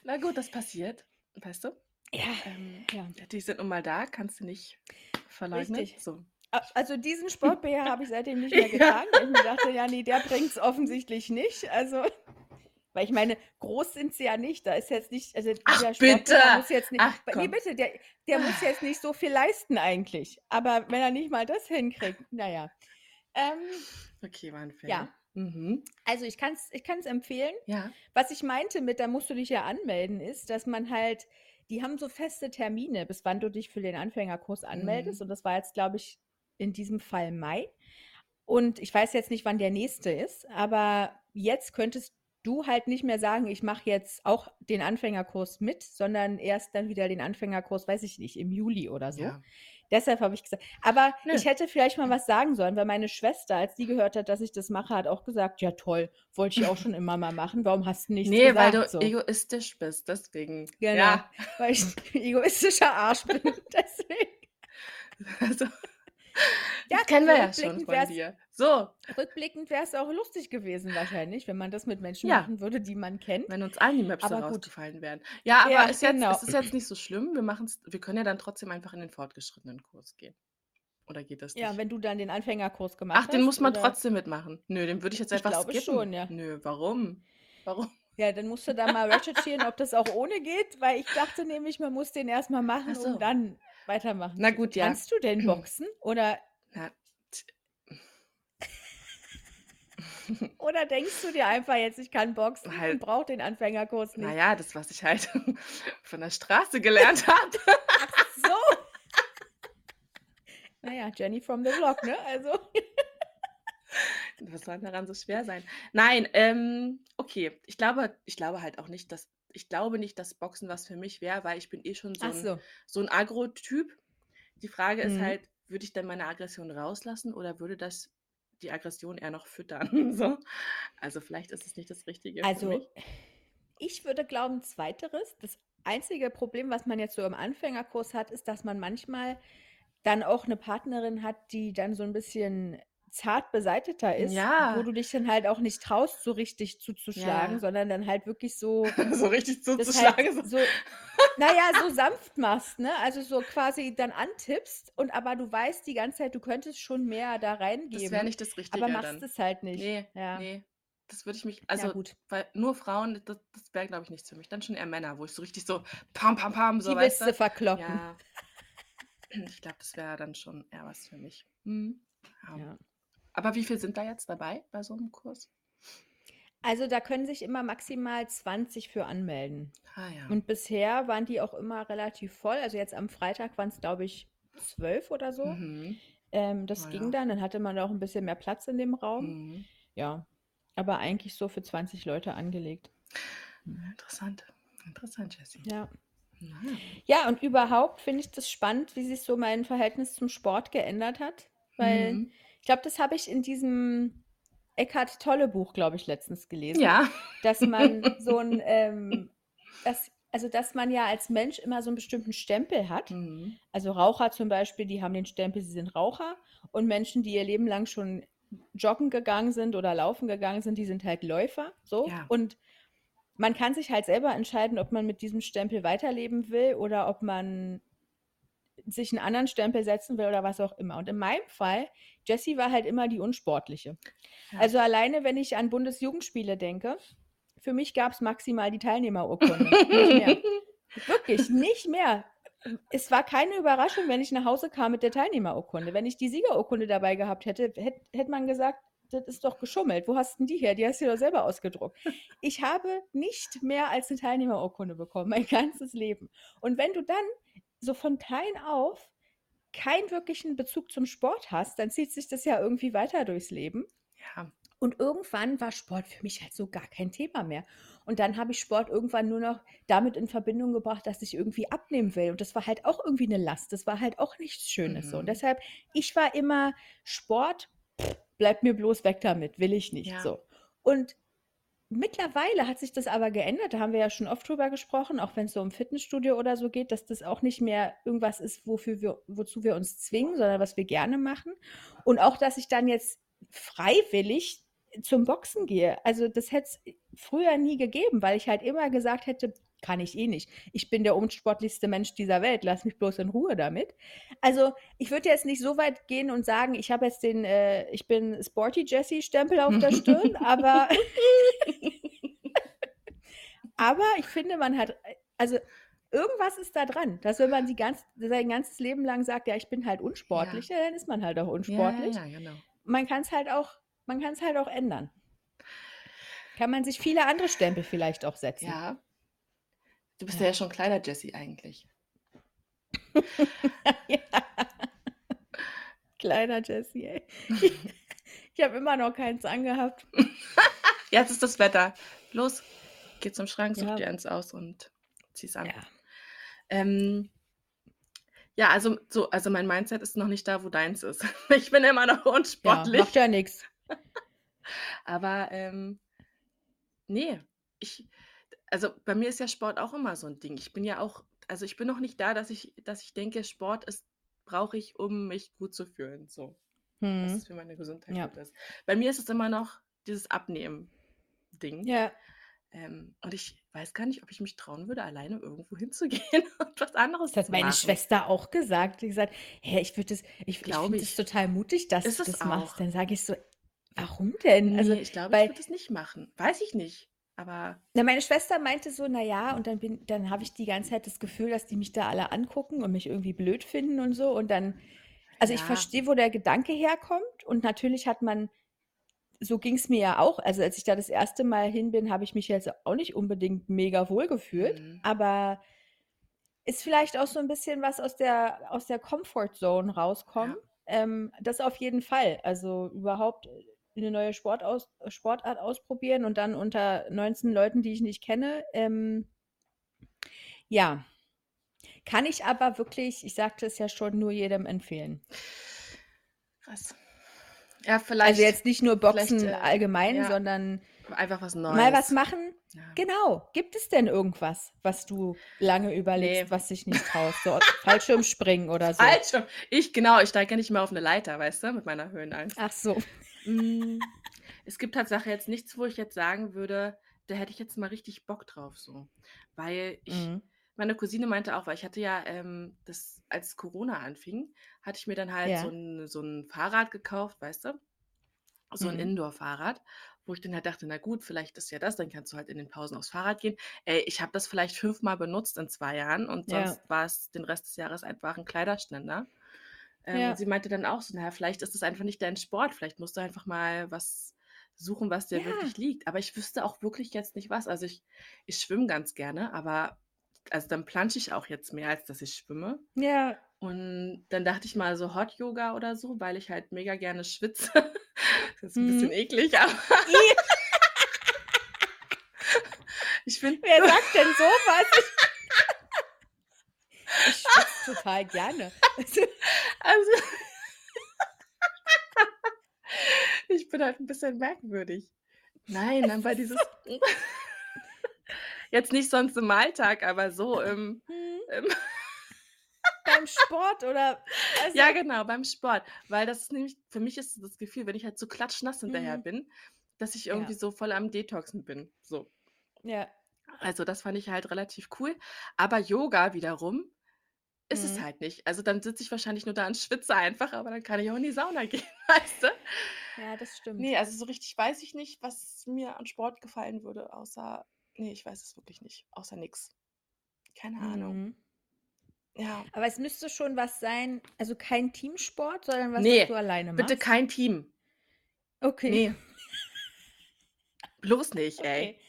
Na gut, das passiert. Weißt du? Ja, Ähm, ja. die sind nun mal da, kannst du nicht verleugnen. Richtig. So. Also diesen Sport-BH habe ich seitdem nicht mehr getragen. weil Ich mir dachte, ja, nee, der bringt es offensichtlich nicht. Also, weil ich meine, groß sind sie ja nicht. Da ist jetzt nicht, also Ach, der bitte. muss jetzt nicht, Ach, nee, bitte, der, der muss jetzt nicht so viel leisten eigentlich. Aber wenn er nicht mal das hinkriegt, naja. Ähm, Okay, war ein Film. Ja. Mhm. also ich kann es ich kann's empfehlen. Ja. Was ich meinte mit, da musst du dich ja anmelden, ist, dass man halt, die haben so feste Termine, bis wann du dich für den Anfängerkurs anmeldest. Mhm. Und das war jetzt, glaube ich, in diesem Fall Mai. Und ich weiß jetzt nicht, wann der nächste ist, aber jetzt könntest du halt nicht mehr sagen, ich mache jetzt auch den Anfängerkurs mit, sondern erst dann wieder den Anfängerkurs, weiß ich nicht, im Juli oder so. ja. Deshalb habe ich gesagt, aber Nö. ich hätte vielleicht mal was sagen sollen, weil meine Schwester, als die gehört hat, dass ich das mache, hat auch gesagt, ja toll, wollte ich auch schon immer mal machen. Warum hast du nichts Nee, weil gesagt? du so? egoistisch bist, deswegen. Genau, Ja. weil ich ein egoistischer Arsch bin. Deswegen. Also, Ja, das kennen wir ja schon von dir. So, Rückblickend wäre es auch lustig gewesen wahrscheinlich, wenn man das mit Menschen Ja. machen würde, die man kennt. wenn uns allen die Maps Aber rausgefallen wären. Ja, aber Ja, ist jetzt, genau. es ist jetzt nicht so schlimm. Wir, machen's, wir können ja dann trotzdem einfach in den fortgeschrittenen Kurs gehen. Oder geht das nicht? Ja, wenn du dann den Anfängerkurs gemacht Ach, hast. den muss man oder- trotzdem mitmachen. Nö, den würde ich jetzt Ich einfach glaube skippen. schon, ja. Nö, warum? Warum? Ja, dann musst du da mal recherchieren, ob das auch ohne geht, weil ich dachte nämlich, man muss den erstmal machen, Ach so. um dann weitermachen. Na gut, ja. Kannst du denn boxen? Oder, Na, oder denkst du dir einfach jetzt, ich kann boxen Halt. und brauche den Anfängerkurs nicht? naja, das, was ich halt von der Straße gelernt habe. So. naja, Jenny from the Block, ne? Also. Was soll daran so schwer sein? Nein, ähm, okay. Ich glaube, ich glaube halt auch nicht, dass ich glaube nicht, dass Boxen was für mich wäre, weil ich bin eh schon so Ach ein, so. so ein Agro-Typ. Die Frage ist Mhm. halt, würde ich dann meine Aggression rauslassen oder würde das die Aggression eher noch füttern? So. Also vielleicht ist es nicht das Richtige für Also, ich würde glauben, zweiteres. Das einzige Problem, was man jetzt so im Anfängerkurs hat, ist, dass man manchmal dann auch eine Partnerin hat, die dann so ein bisschen zart beseiteter ist, Ja. wo du dich dann halt auch nicht traust, so richtig zuzuschlagen, Ja. sondern dann halt wirklich so so richtig das zuzuschlagen. halt so. naja, so sanft machst, ne? Also so quasi dann antippst und aber du weißt die ganze Zeit, du könntest schon mehr da Das wäre reingeben, nicht das Richtige aber machst dann. es halt nicht. Nee, Ja. nee. Das würde ich mich, Ja, also, gut. weil nur Frauen, das, das wäre, glaube ich, nichts für mich. Dann schon eher Männer, wo ich so richtig so pam, pam, pam, so, Die willst du? verkloppen. Ja. Ich glaube, das wäre dann schon eher was für mich. Hm. Ja. Aber wie viel sind da jetzt dabei bei so einem Kurs? Also da können sich immer maximal 20 für anmelden. Ah ja. Und bisher waren die auch immer relativ voll. Also jetzt am Freitag waren es, glaube ich, 12 oder so. Mhm. Ähm, das Na ging ja. dann. Dann hatte man auch ein bisschen mehr Platz in dem Raum. Mhm. Ja, aber eigentlich so für 20 Leute angelegt. Interessant. Interessant, Jessie. Ja. Ja, und überhaupt finde ich das spannend, wie sich so mein Verhältnis zum Sport geändert hat. Weil Mhm. Ich glaube, das habe ich in diesem Eckhart Tolle Buch, glaube ich, letztens gelesen. Ja. dass man so ein, ähm, das, also dass man ja als Mensch immer so einen bestimmten Stempel hat. Mhm. Also Raucher zum Beispiel, die haben den Stempel, sie sind Raucher. Und Menschen, die ihr Leben lang schon joggen gegangen sind oder laufen gegangen sind, die sind halt Läufer. So. Ja. Und man kann sich halt selber entscheiden, ob man mit diesem Stempel weiterleben will oder ob man sich einen anderen Stempel setzen will oder was auch immer. Und in meinem Fall, Jessie war halt immer die Unsportliche. Ja. Also alleine, wenn ich an Bundesjugendspiele denke, für mich gab es maximal die Teilnehmerurkunde. nicht mehr. Wirklich, nicht mehr. Es war keine Überraschung, wenn ich nach Hause kam mit der Teilnehmerurkunde. Wenn ich die Siegerurkunde dabei gehabt hätte, hätte, hätte man gesagt, das ist doch geschummelt. Wo hast denn die her? Die hast du doch selber ausgedruckt. Ich habe nicht mehr als eine Teilnehmerurkunde bekommen, mein ganzes Leben. Und wenn du dann so von klein auf keinen wirklichen Bezug zum Sport hast, dann zieht sich das ja irgendwie weiter durchs Leben. Ja. Und irgendwann war Sport für mich halt so gar kein Thema mehr. Und dann habe ich Sport irgendwann nur noch damit in Verbindung gebracht, dass ich irgendwie abnehmen will. Und das war halt auch irgendwie eine Last. Das war halt auch nichts Schönes so. Und Mhm. deshalb, ich war immer Sport, pff, bleibt mir bloß weg damit, will ich nicht Ja. so. Und mittlerweile hat sich das aber geändert. Da haben wir ja schon oft drüber gesprochen, auch wenn es so um Fitnessstudio oder so geht, dass das auch nicht mehr irgendwas ist, wofür wir, wozu wir uns zwingen, sondern was wir gerne machen. Und auch, dass ich dann jetzt freiwillig zum Boxen gehe. Also das hätte es früher nie gegeben, weil ich halt immer gesagt hätte, kann ich eh nicht. Ich bin der unsportlichste Mensch dieser Welt. Lass mich bloß in Ruhe damit. Also ich würde jetzt nicht so weit gehen und sagen, ich habe jetzt den, äh, ich bin Sporty Jessie Stempel auf der Stirn, aber aber ich finde, man hat, also irgendwas ist da dran, dass wenn man die ganz, sein ganzes Leben lang sagt, ja, ich bin halt unsportlich, ja. dann ist man halt auch Ja, unsportlich. ja, ja, genau. Man kann es halt auch, man kann es halt auch ändern. Kann man sich viele andere Stempel vielleicht auch setzen. Ja. Du bist ja, Ja. ja schon kleiner Jessie eigentlich. ja. Kleiner Jessie, ey. Ich habe immer noch keins angehabt. Jetzt ist das Wetter. Los, geh zum Schrank, such Ja. dir eins aus und zieh's an. Ja. Ähm, ja, also, so, also mein Mindset ist noch nicht da, wo deins ist. Ich bin immer noch Ja, unsportlich. macht ja nichts. Aber ähm, nee, ich, also bei mir ist ja Sport auch immer so ein Ding. Ich bin ja auch, also ich bin noch nicht da, dass ich, dass ich denke, Sport ist, brauche ich, um mich gut zu fühlen. So, dass Hm. es für meine Gesundheit Ja. gut ist. Bei mir ist es immer noch dieses Abnehmen-Ding. Ja. Ähm, und ich weiß gar nicht, ob ich mich trauen würde, alleine irgendwo hinzugehen und was anderes Das hat zu meine machen. Schwester auch gesagt. Die hat gesagt, hä, ich würde das, ich, ich Glaube finde das ich. total mutig, dass Ist du es das machst. auch. Dann sage ich so, warum denn? Also, Nee, ich glaube, ich weil, würde es nicht machen. Weiß ich nicht. Aber na, meine Schwester meinte so, na ja, und dann bin, dann habe ich die ganze Zeit das Gefühl, dass die mich da alle angucken und mich irgendwie blöd finden und so. Und dann, also ich ja, verstehe, wo der Gedanke herkommt. Und natürlich hat man, so ging es mir ja auch. Also als ich da das erste Mal hin bin, habe ich mich jetzt auch nicht unbedingt mega wohl gefühlt. mhm, Aber ist vielleicht auch so ein bisschen was aus der, aus der Comfort Zone ja, rauskommen. Ähm, das auf jeden Fall. Also überhaupt eine neue Sport aus, Sportart ausprobieren und dann unter 19 Leuten, die ich nicht kenne. Ähm, ja, kann ich aber wirklich, ich sagte es ja schon, nur jedem empfehlen. krass. Ja, Also vielleicht, jetzt nicht nur Boxen äh, allgemein, ja, sondern einfach was mal was Neues. machen. Ja. Genau. Gibt es denn irgendwas, was du lange überlegst, Nee. was dich nicht traust? So Fallschirmspringen oder so? Fallschirm. Ich, genau, ich steige ja nicht mehr auf eine Leiter, weißt du, mit meiner Höhenangst. Ach so. Mm, Es gibt Tatsache jetzt nichts, wo ich jetzt sagen würde, da hätte ich jetzt mal richtig Bock drauf, so. Weil ich, Mhm. meine Cousine meinte auch, weil ich hatte ja, ähm, das, als Corona anfing, hatte ich mir dann halt so Ja. ein, so ein Fahrrad gekauft, weißt du? So ein Mhm. Indoor-Fahrrad, wo ich dann halt dachte, na gut, vielleicht ist ja das, dann kannst du halt in den Pausen aufs Fahrrad gehen. Ey, ich habe das vielleicht fünfmal benutzt in zwei Jahren und Ja. sonst war es den Rest des Jahres einfach ein Kleiderständer. Ähm, Ja. sie meinte dann auch so, naja, vielleicht ist es einfach nicht dein Sport, vielleicht musst du einfach mal was suchen, was dir Ja. wirklich liegt. Aber ich wüsste auch wirklich jetzt nicht was. Also ich, ich schwimme ganz gerne, aber also dann plansche ich auch jetzt mehr, als dass ich schwimme. Ja. Und dann dachte ich mal so Hot Yoga oder so, weil ich halt mega gerne schwitze. Das ist ein bisschen Mhm. eklig, aber ich finde, wer sagt denn sowas? Total gerne. Also, also ich bin halt ein bisschen merkwürdig. Nein, aber dieses jetzt nicht sonst im Alltag, aber so im, hm, im beim Sport oder also, Ja, genau, beim Sport. Weil das ist nämlich, für mich ist das Gefühl, wenn ich halt so klatschnass hinterher Mhm. bin, dass ich irgendwie Ja. so voll am Detoxen bin. So. Ja. Also das fand ich halt relativ cool. Aber Yoga wiederum ist es Mhm. halt nicht. Also dann sitze ich wahrscheinlich nur da und schwitze einfach, aber dann kann ich auch in die Sauna gehen, weißt du? Ja, das stimmt. Nee, also so richtig weiß ich nicht, was mir an Sport gefallen würde, außer, nee, ich weiß es wirklich nicht, außer nix. Keine Ahnung. Mhm. Ja. Aber es müsste schon was sein, also kein Teamsport, sondern was, was Nee, du alleine bitte machst. kein Team. Okay. Ne. Bloß nicht, ey. Okay.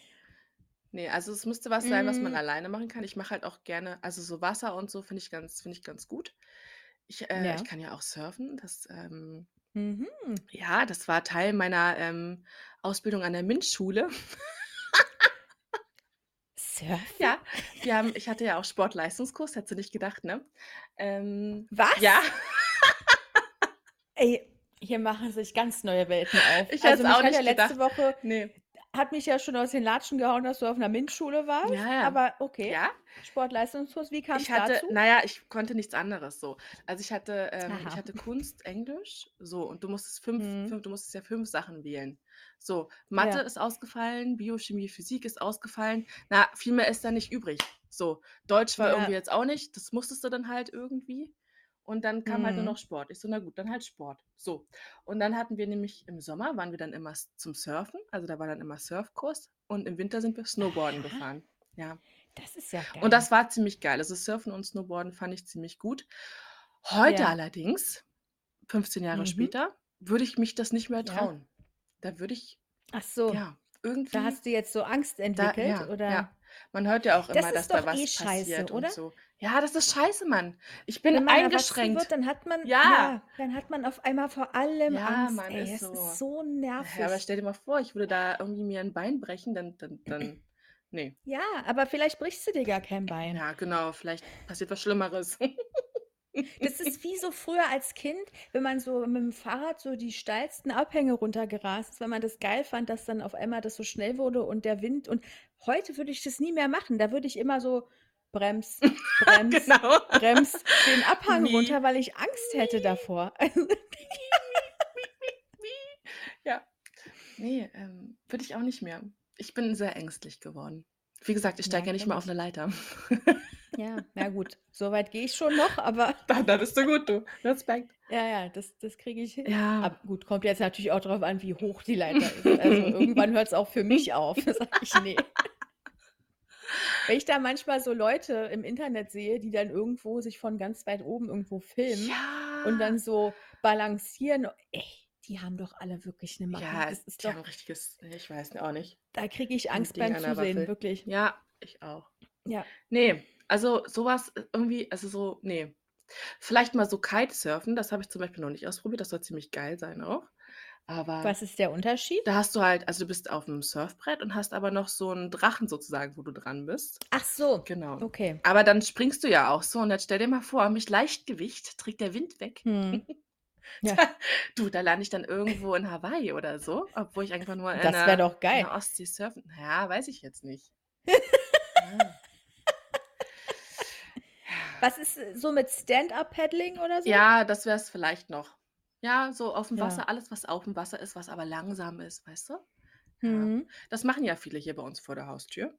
Ne, also es müsste was sein, was man Hm. alleine machen kann. Ich mache halt auch gerne also so Wasser und so finde ich ganz finde ich ganz gut. Ich äh, ich Ja. kann ja auch surfen, das, ähm Mhm. ja, das war Teil meiner, ähm, Ausbildung an der MINT-Schule. Surfen? Ja, wir haben ich hatte ja auch Sportleistungskurs, hättest du nicht gedacht, ne? Ähm, ja. Was? Ey, hier machen sich ganz neue Welten auf. Ich Also, hätte es mich auch hat ja nicht letzte gedacht. Woche Ne. Hat mich ja schon aus den Latschen gehauen, dass du auf 'ner MINT-Schule warst, Ja, ja. aber okay. Ja? Sportleistungskurs, wie Ich hatte dazu? na ja, ich konnte nichts anderes so. Also, ich hatte ähm, ich hatte Kunst, Englisch, so und du musstest 5 Mhm. 5 du musstest ja 5 Sachen wählen. So, Mathe Ja. ist ausgefallen, Bio, Chemie, Physik ist ausgefallen. Na, viel mehr ist da nicht übrig. So, Deutsch war irgendwie jetzt auch nicht, das musstest du dann halt irgendwie. Und dann kam halt nur Mhm. noch Sport. Ich so: „Na gut, dann halt Sport.“ So. Und dann hatten wir nämlich im Sommer waren wir dann immer zum Surfen, also da war dann immer Surfkurs und im Winter sind wir Snowboarden Aha. gefahren. Ja. Das ist ja Und geil. das war ziemlich geil. Also Surfen und Snowboarden fand ich ziemlich gut. Heute Ja. allerdings, 15 Jahre Mhm. später, würde ich mich das nicht mehr Ja. trauen. Da würde ich Ach so. ja, Da irgendwie hast du jetzt so Angst da entwickelt, ja, oder? ja. Man hört ja auch Das immer, dass ist da doch was eh scheiße, passiert und oder? so. Ja, das ist scheiße, Mann. Ich bin Wenn man eingeschränkt. wird, dann hat man Ja. ja, dann hat man auf einmal vor allem Ja, Angst, Mann, ey. ist so. ist so Ja, aber nervig. stell dir mal vor, ich würde da irgendwie mir 'n Bein brechen, dann dann dann ne. Ja, aber vielleicht brichst du dir gar kein Bein. Ja, genau, vielleicht passiert was Schlimmeres. Das ist wie so früher als Kind, wenn man so mit'm Fahrrad so die steilsten Abhänge runtergerast ist, wenn man das geil fand, dass dann auf einmal das so schnell wurde und der Wind und heute würde ich das nie mehr machen. Da würde ich immer so: „Brems, brems, Genau. brems“, den Abhang Mie. runter, weil ich Angst hätte davor. Mie, mie. Ja. Ne, ähm, würde ich auch nicht mehr. Ich bin sehr ängstlich geworden. Wie gesagt, ich steige Ja, nicht mal auf ich. 'ne Leiter. Ja, na gut, so weit gehe ich schon noch, aber Da da bist du gut, du. Respekt. Ja, ja, das das kriege ich hin. Ja. Aber gut, kommt jetzt natürlich auch drauf an, wie hoch die Leiter ist. Also, irgendwann hört's auch für mich auf. Sage ich: „Ne.“ Wenn ich da manchmal so Leute im Internet sehe, die dann irgendwo sich von ganz weit oben irgendwo filmen und Ja. dann so balancieren, ey, die haben doch alle wirklich 'ne Macke. Ja, Das ist die haben doch 'n richtiges ich weiß auch nicht. Da kriege ich Angst beim Zusehen, wirklich. Ja, ich auch. Ja. Ne, also so was äh, irgendwie also so ne. Vielleicht mal so Kitesurfen, das habe ich zum Beispiel noch nicht ausprobiert, das soll ziemlich geil sein auch. Aber Was ist der Unterschied? da hast du halt also du bist auf'm Surfbrett und hast aber noch so 'n Drachen sozusagen, wo du dran bist. Ach so, Genau. okay. Aber dann springst du ja auch so und jetzt stell dir mal vor, mich Leichtgewicht trägt der Wind weg. Mhm. Ja. Da du, da lande ich dann irgendwo in Hawaii oder so, obwohl ich einfach nur in Das wäre der doch in geil. der Ostsee surfen ja, weiß ich jetzt nicht. Ja. Was ist, äh, so mit Stand-up-Paddling oder so? Ja, das wäre es vielleicht noch. Ja, so auf'm Ja. Wasser, alles, was auf'm Wasser ist, was aber langsam ist, weißt du? Ja. Mhm. Das machen ja viele hier bei uns vor der Haustür.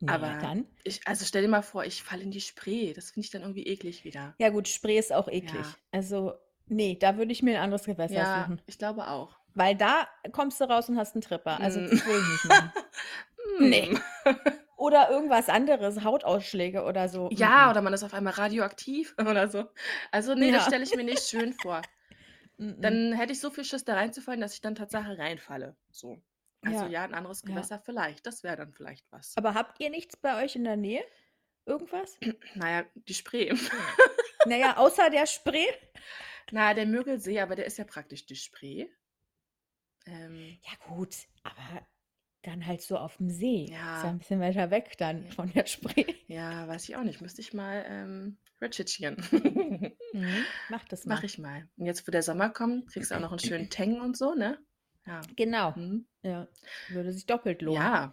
Ja, Aber dann. ich also stell dir mal vor, ich falle in die Spree. Das finde ich dann irgendwie eklig wieder. Ja gut, Spree ist auch eklig. Ja. Also, ne, da würde ich mir 'n anderes Gewässer Ja, suchen. ich glaube auch. Weil da kommst du raus und hast 'n Tripper. Also, Hm. das will ich nicht machen. Ne. Hm. Oder irgendwas anderes, Hautausschläge oder so. Ja, Mm-mm. oder man ist auf einmal radioaktiv oder so. Also, ne, das Ja. stelle ich mir nicht schön vor. Dann hätte ich so viel Schiss, da reinzufallen, dass ich dann Tatsache reinfalle, so. Also Ja. ja, 'n anderes Ja. Gewässer vielleicht, das wäre dann vielleicht was. Aber habt ihr nichts bei euch in der Nähe? Irgendwas? Na ja, die Spree. Na ja, außer der Spree? Na, der Müggelsee, aber der ist ja praktisch die Spree. Ähm. Ja gut, aber dann halt so auf'm See. Ist ja Ja. 'n bisschen weiter weg dann Ja. von der Spree. Ja, weiß ich auch nicht. Müsste ich mal, ähm, recherchieren. Mhm, mach das mal. Mache ich mal. Und jetzt, wo der Sommer kommt, kriegst du auch noch 'n schönen Teng und so, ne? Ja. Genau. Mhm. Ja, würde sich doppelt lohnen. Ja.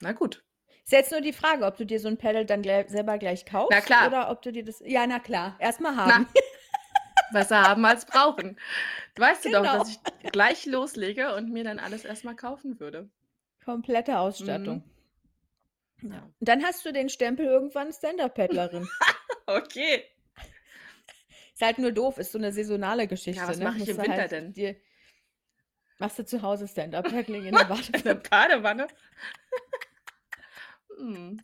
Na gut. Ist jetzt nur die Frage, ob du dir so 'n Paddle dann gleich selber gleich Na kaufst klar. oder ob du dir das ja, na klar, erst mal Na. haben. Besser haben als brauchen. Weißt du doch, Genau. dass ich gleich loslege und mir dann alles erst mal kaufen würde. Komplette Ausstattung. Mhm. Ja. Und dann hast du den Stempel irgendwann Stand-up-Paddlerin. Okay. Ist halt nur doof, ist so 'ne saisonale Geschichte, Ja, was ne? mache ich Musst im Winter halt denn? dir machst du zu Hause Stand-up-Paddling in der In der Badewanne. Hm.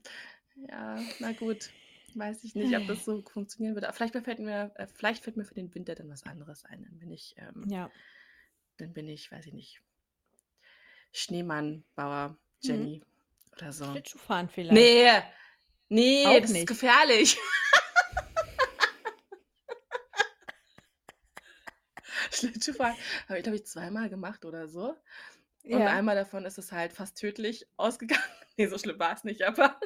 Ja, na gut. Weiß ich nicht, ob das so funktionieren würde. Aber vielleicht fällt mir äh, vielleicht fällt mir für den Winter dann was anderes ein. Dann bin ich, ähm Ja. dann bin ich, weiß ich nicht, Schneemannbauer Mhm. Jenny oder so. Schlittschuhfahren vielleicht. Nee, nee, Auch das ist nicht. gefährlich. Schlittschuhfahren habe ich, glaube ich, zweimal gemacht oder so. Und Ja, einmal davon ist es halt fast tödlich ausgegangen. Ne, so schlimm war es nicht, aber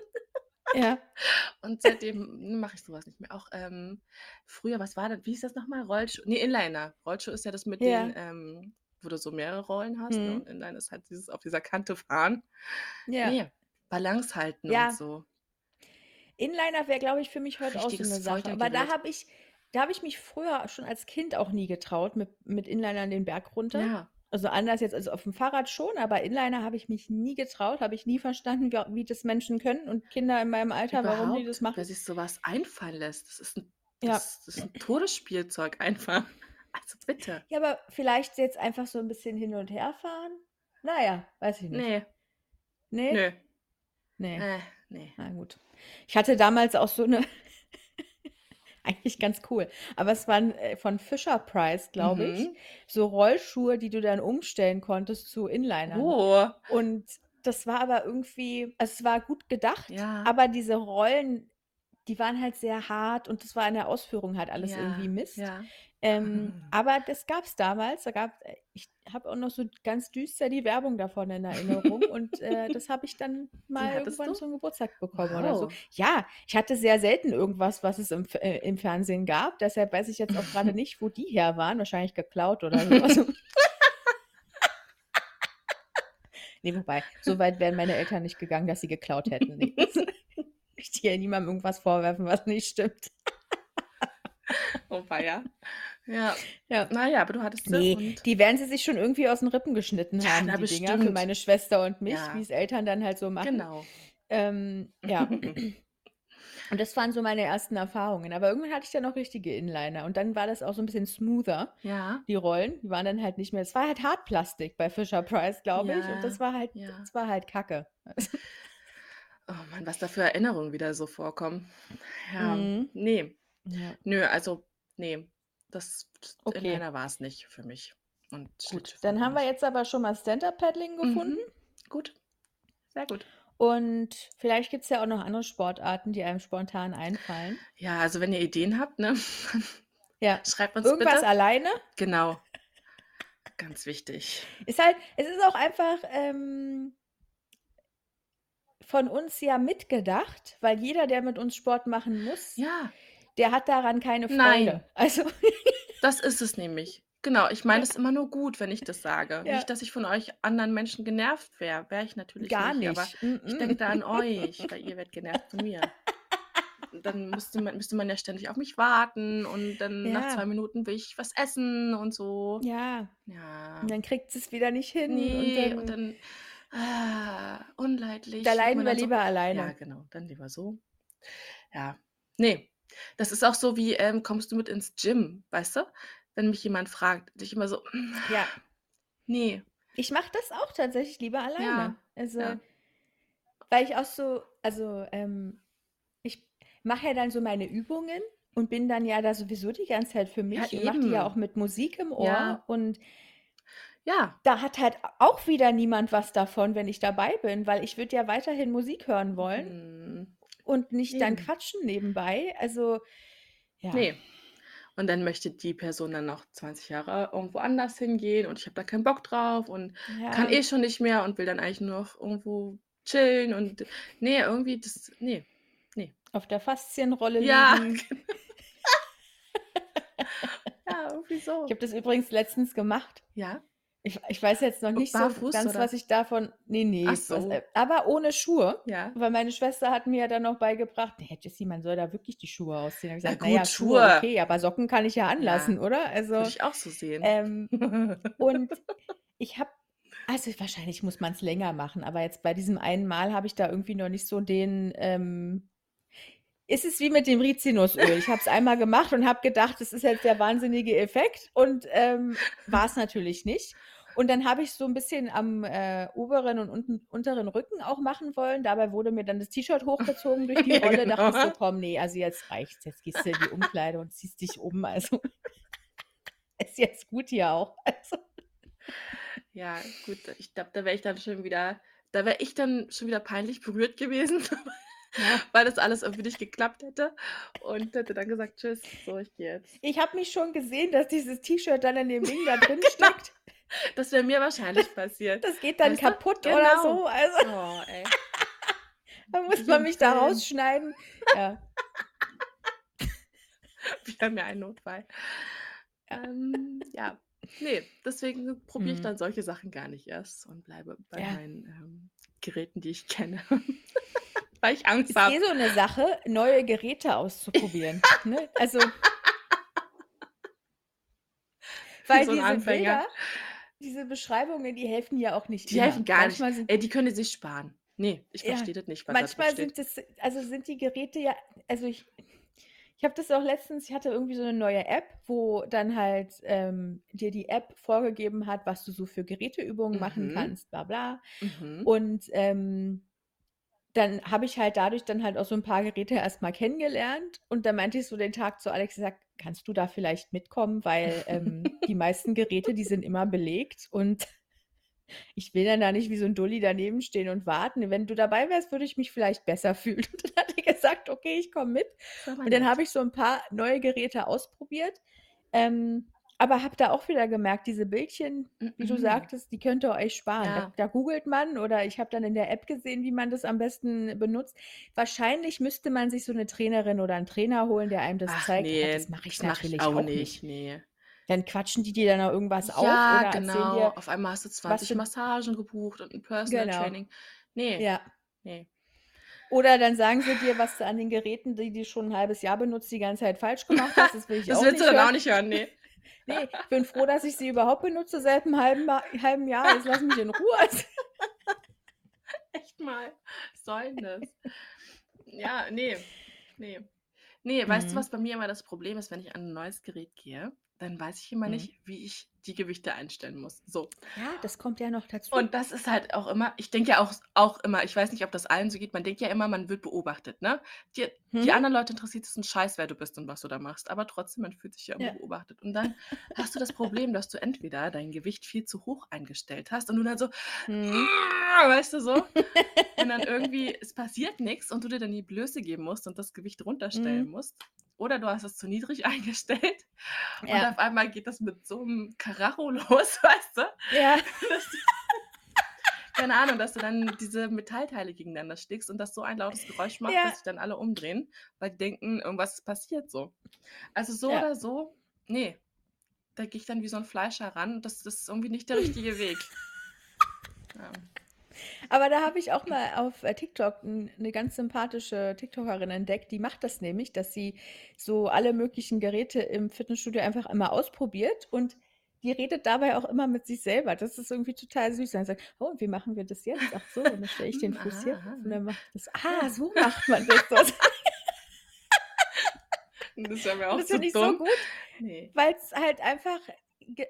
ja. und seitdem mache ich sowas nicht mehr. Auch, ähm, früher, was war das? Wie hieß das noch mal? Rollschuh ne, Inliner. Rollschuh ist ja das mit den, Ja. ähm wo du so mehrere Rollen hast, ne? Mhm. Und Inline ist halt dieses auf dieser Kante fahren. Ja. Ne, Balance halten und Ja. so. Inliner wäre, glaube ich, für mich heute auch so Richtiges 'ne Sache. Aber da habe ich da habe ich mich früher schon als Kind auch nie getraut mit mit Inlinern den Berg runter. Ja. Also, anders jetzt als auf'm Fahrrad schon, aber Inliner habe ich mich nie getraut, habe ich nie verstanden, wie wie das Menschen können und Kinder in meinem Alter, warum die das Überhaupt, wer machen. sich so was einfallen lässt. Das ist 'n Ja. das das ist 'n Todesspielzeug einfach. Also, bitte. Ja, aber vielleicht jetzt einfach so 'n bisschen hin und her fahren? Na ja, weiß ich nicht. Ne. Ne? Nö. Ne. Äh, ne. Na gut. Ich hatte damals auch so 'ne eigentlich ganz cool, aber es waren, äh, von Fisher-Price, glaube ich, Mhm. so Rollschuhe, die du dann umstellen konntest zu Inlinern. Oh. Und das war aber irgendwie also, es war gut gedacht, Ja. aber diese Rollen, die waren halt sehr hart und das war in der Ausführung halt alles irgendwie Ja, Mist. ja. Ähm, aber das gab's damals. Da gab äh, ich habe auch noch so ganz düster die Werbung davon in Erinnerung und, äh, das habe ich dann mal irgendwann du? zum Geburtstag bekommen oder so. Wow. Ja, ich hatte sehr selten irgendwas, was es im äh, im Fernsehen gab. Deshalb weiß ich jetzt auch grade nicht, wo die her waren. Wahrscheinlich geklaut oder so was. Ne, wobei, so weit wären meine Eltern nicht gegangen, dass sie geklaut hätten. Ne. Ich möchte hier niemandem irgendwas vorwerfen, was nicht stimmt. Oh weia. Ja. Ja. Na ja, aber du hattest sie Ne, und die werden sie sich schon irgendwie aus 'n Rippen geschnitten Ja, haben, na die Dinger, für bestimmt. meine Schwester und mich, Ja. wie's Eltern dann halt so machen. Genau. Ähm, ja. Und das waren so meine ersten Erfahrungen. Aber irgendwann hatte ich dann auch richtige Inliner und dann war das auch so 'n bisschen smoother, Ja. die Rollen. Die waren dann halt nicht mehr es war halt Hartplastik bei Fisher-Price, glaube ich, und das war halt ja. das war halt Kacke. Oh Mann, was da für Erinnerungen wieder so vorkommen. Ja, Mhm. ne. Ja. Nö, also, ne, das Okay. Inliner war's nicht für mich und Gut, dann haben wir jetzt aber schon mal Stand-up-Paddling gefunden. Mhm. Gut. Sehr gut. Und vielleicht gibt's ja auch noch andere Sportarten, die einem spontan einfallen. Ja, also, wenn ihr Ideen habt, ne, Ja. schreibt uns Irgendwas bitte. alleine? Genau. Ganz wichtig. Ist halt es ist auch einfach, ähm von uns ja mitgedacht, weil jeder, der mit uns Sport machen muss, Ja. Der hat daran keine Nein. Freude. Also Das ist es nämlich. Genau, ich meine es immer nur gut, wenn ich das sage. Ja. Nicht, dass ich von euch anderen Menschen genervt wäre. Wäre ich natürlich Gar nicht, nicht. aber ich Mm-mm. denke da an euch, weil ihr werdet genervt von mir. Und dann müsste man müsste man ja ständig auf mich warten und dann nach 2 Ja. Minuten will ich was essen und so. Ja. Ja. Und dann kriegt sie's wieder nicht hin und Ne, dann und dann ah, unleidlich, Da leiden wir so lieber ja, alleine. genau, dann lieber so. Ja. Ne, das ist auch so wie, ähm, kommst du mit ins Gym, weißt du? Wenn mich jemand fragt, ich immer so: Ja. „Ne.“ Ich mache das auch tatsächlich lieber Ja, alleine. Also, ja. weil ich auch so also, ähm, ich mache ja dann so meine Übungen und bin dann ja da sowieso die ganze Zeit für Ja, mich und mache die ja auch mit Musik im Ohr Ja. und Ja. da hat halt auch wieder niemand was davon, wenn ich dabei bin, weil ich würde ja weiterhin Musik hören wollen Mhm. Und nicht dann quatschen nebenbei. Also, ja. Ne. Und dann möchte die Person dann noch 20 Jahre irgendwo anders hingehen und ich habe da keinen Bock drauf und kann Ja. eh schon nicht mehr und will dann eigentlich nur noch irgendwo chillen und ne, irgendwie das ne, ne. Auf der Faszienrolle Ja, liegen. genau. Ja, irgendwie so. Ich habe das übrigens letztens gemacht. Ja? Ich ich weiß jetzt noch nicht so barfuß, ganz, oder? was ich davon ne, ne, Ach was so. äh, aber ohne Schuhe, Ja. weil meine Schwester hat mir ja dann noch beigebracht: „Ne, Jessie, man soll da wirklich die Schuhe ausziehen.“ Habe ich gesagt: „Na ja, gut, Schuhe, Schuhe. okay, aber Socken kann ich ja Ja, anlassen, oder?“ Also, würde ich auch so sehen. ähm, und ich habe also, wahrscheinlich muss man's länger machen, aber jetzt bei diesem einen Mal habe ich da irgendwie noch nicht so den, ähm es ist wie mit dem Rizinusöl. Ich habe es einmal gemacht und habe gedacht, das ist jetzt der wahnsinnige Effekt und, ähm, war's natürlich nicht. Und dann habe ich so 'n bisschen am, äh, oberen und unten unteren Rücken auch machen wollen. Dabei wurde mir dann das T-Shirt hochgezogen durch die Ja, Rolle. Dachte ich so: genau. „Komm, ne, also jetzt reicht's. Jetzt gehst du in die Umkleide und ziehst dich um.“ Also, ist jetzt gut hier auch. Also Ja, gut, ich glaube, da wäre ich dann schon wieder da wäre ich dann schon wieder peinlich berührt gewesen, Ja. weil das alles irgendwie nicht geklappt hätte und hätte dann gesagt: „Tschüss, so, ich gehe jetzt.“ Ich habe mich schon gesehen, dass dieses T-Shirt dann in dem Ding da drin Genau. steckt. Das wäre mir wahrscheinlich passiert. Das geht dann Weißt kaputt oder Genau. so. Also, Oh, ey. da muss man mich da rausschneiden. Ja. Wir haben ja einen Notfall. Ja. Ähm, ja. Ne, deswegen probiere ich Mhm. dann solche Sachen gar nicht erst und bleibe bei Ja. meinen, ähm, Geräten, die ich kenne, weil ich Angst Ist habe. eh so 'ne Sache, neue Geräte auszuprobieren, ne? Also weil so 'n diese Anfänger. Bilder, diese Beschreibungen, die helfen ja auch nicht Die immer. helfen gar nicht. Manchmal sind Ey, die können sich sparen. Ne, ich Ja, verstehe das nicht, manchmal draufsteht. sind das also, sind die Geräte ja also, ich ich habe das auch letztens ich hatte irgendwie so 'ne neue App, wo dann halt, ähm, dir die App vorgegeben hat, was du so für Geräteübungen machen Mhm. kannst, bla bla. Mhm. Und, ähm, dann habe ich halt dadurch dann halt auch so 'n paar Geräte erst mal kennengelernt und dann meinte ich so den Tag zu Alex gesagt: „Kannst du da vielleicht mitkommen, weil, ähm, die meisten Geräte, die sind immer belegt und ich will dann da nicht wie so 'n Dulli daneben stehen und warten. Wenn du dabei wärst, würde ich mich vielleicht besser fühlen.“ Und dann hat er gesagt: „Okay, ich komme mit.“ Ist aber Und dann habe ich so 'n paar neue Geräte ausprobiert, ähm, aber habe da auch wieder gemerkt, diese Bildchen, wie du Mhm. sagtest, die könnt ihr euch sparen. Da Ja. da googelt man oder ich habe dann in der App gesehen, wie man das am besten benutzt. Wahrscheinlich müsste man sich so 'ne Trainerin oder 'n Trainer holen, der einem das Ach zeigt, aber das ne, mache ich das mache ich natürlich auch auch nicht, nicht. ne. Dann quatschen die dir dann noch irgendwas auf Ja, oder erzählen genau. dir, Auf einmal hast du was 20 du Massagen gebucht und 'n Personal Genau. Training. Ne, Ja. ne. Oder dann sagen sie dir, was du an den Geräten, die du schon 'n halbes Jahr benutzt, die ganze Zeit falsch gemacht hast. Das will ich Das auch willst du nicht dann auch hören. nicht hören, ne. Ne, ich bin froh, dass ich sie überhaupt benutze seit 'nem halben halben Jahr. Jetzt lass mich in Ruhe. Echt mal. Was soll 'n das? Ja, ne, ne. Ne, weißt du, Mhm. was bei mir immer das Problem ist, wenn ich an 'n neues Gerät gehe, dann weiß ich immer Mhm. nicht, wie ich die Gewichte einstellen muss. So. Ja, das kommt ja noch dazu. Und das ist halt auch immer ich denke ja auch auch immer ich weiß nicht, ob das allen so geht, man denkt ja immer, man wird beobachtet, ne? Die die Mhm. anderen Leute interessiert es 'n Scheiß, wer du bist und was du da machst, aber trotzdem, man fühlt sich ja immer Ja. beobachtet. Und dann hast du das Problem, dass du entweder dein Gewicht viel zu hoch eingestellt hast und du dann so Mhm. weißt du so? Und dann irgendwie es passiert nix und du dir dann die Blöße geben musst und das Gewicht runterstellen Mhm. musst. Oder du hast es zu niedrig eingestellt und Ja. auf einmal geht das mit so 'nem Karacho los, weißt du? Ja. Keine Ahnung, dass du dann diese Metallteile gegeneinander schlägst und das so ein lautes Geräusch macht, Ja. dass sich dann alle umdrehen, weil die denken, irgendwas ist passiert so. Also, so Ja. oder so, ne, da gehe ich dann wie so 'n Fleischer ran und das ist irgendwie nicht der richtige Weg. Ja. Aber da habe ich auch mal auf, äh, TikTok 'n 'ne ganz sympathische TikTokerin entdeckt, die macht das nämlich, dass sie so alle möglichen Geräte im Fitnessstudio einfach immer ausprobiert und die redet dabei auch immer mit sich selber. Das ist irgendwie total süß. Dann sagt: „Oh, und wie machen wir das jetzt? Ach so, dann stelle ich den Fuß hier rauf und dann macht das ah, so macht man das dort.“ Das wäre mir Und auch das so dumm. gut, Ne. weil's halt einfach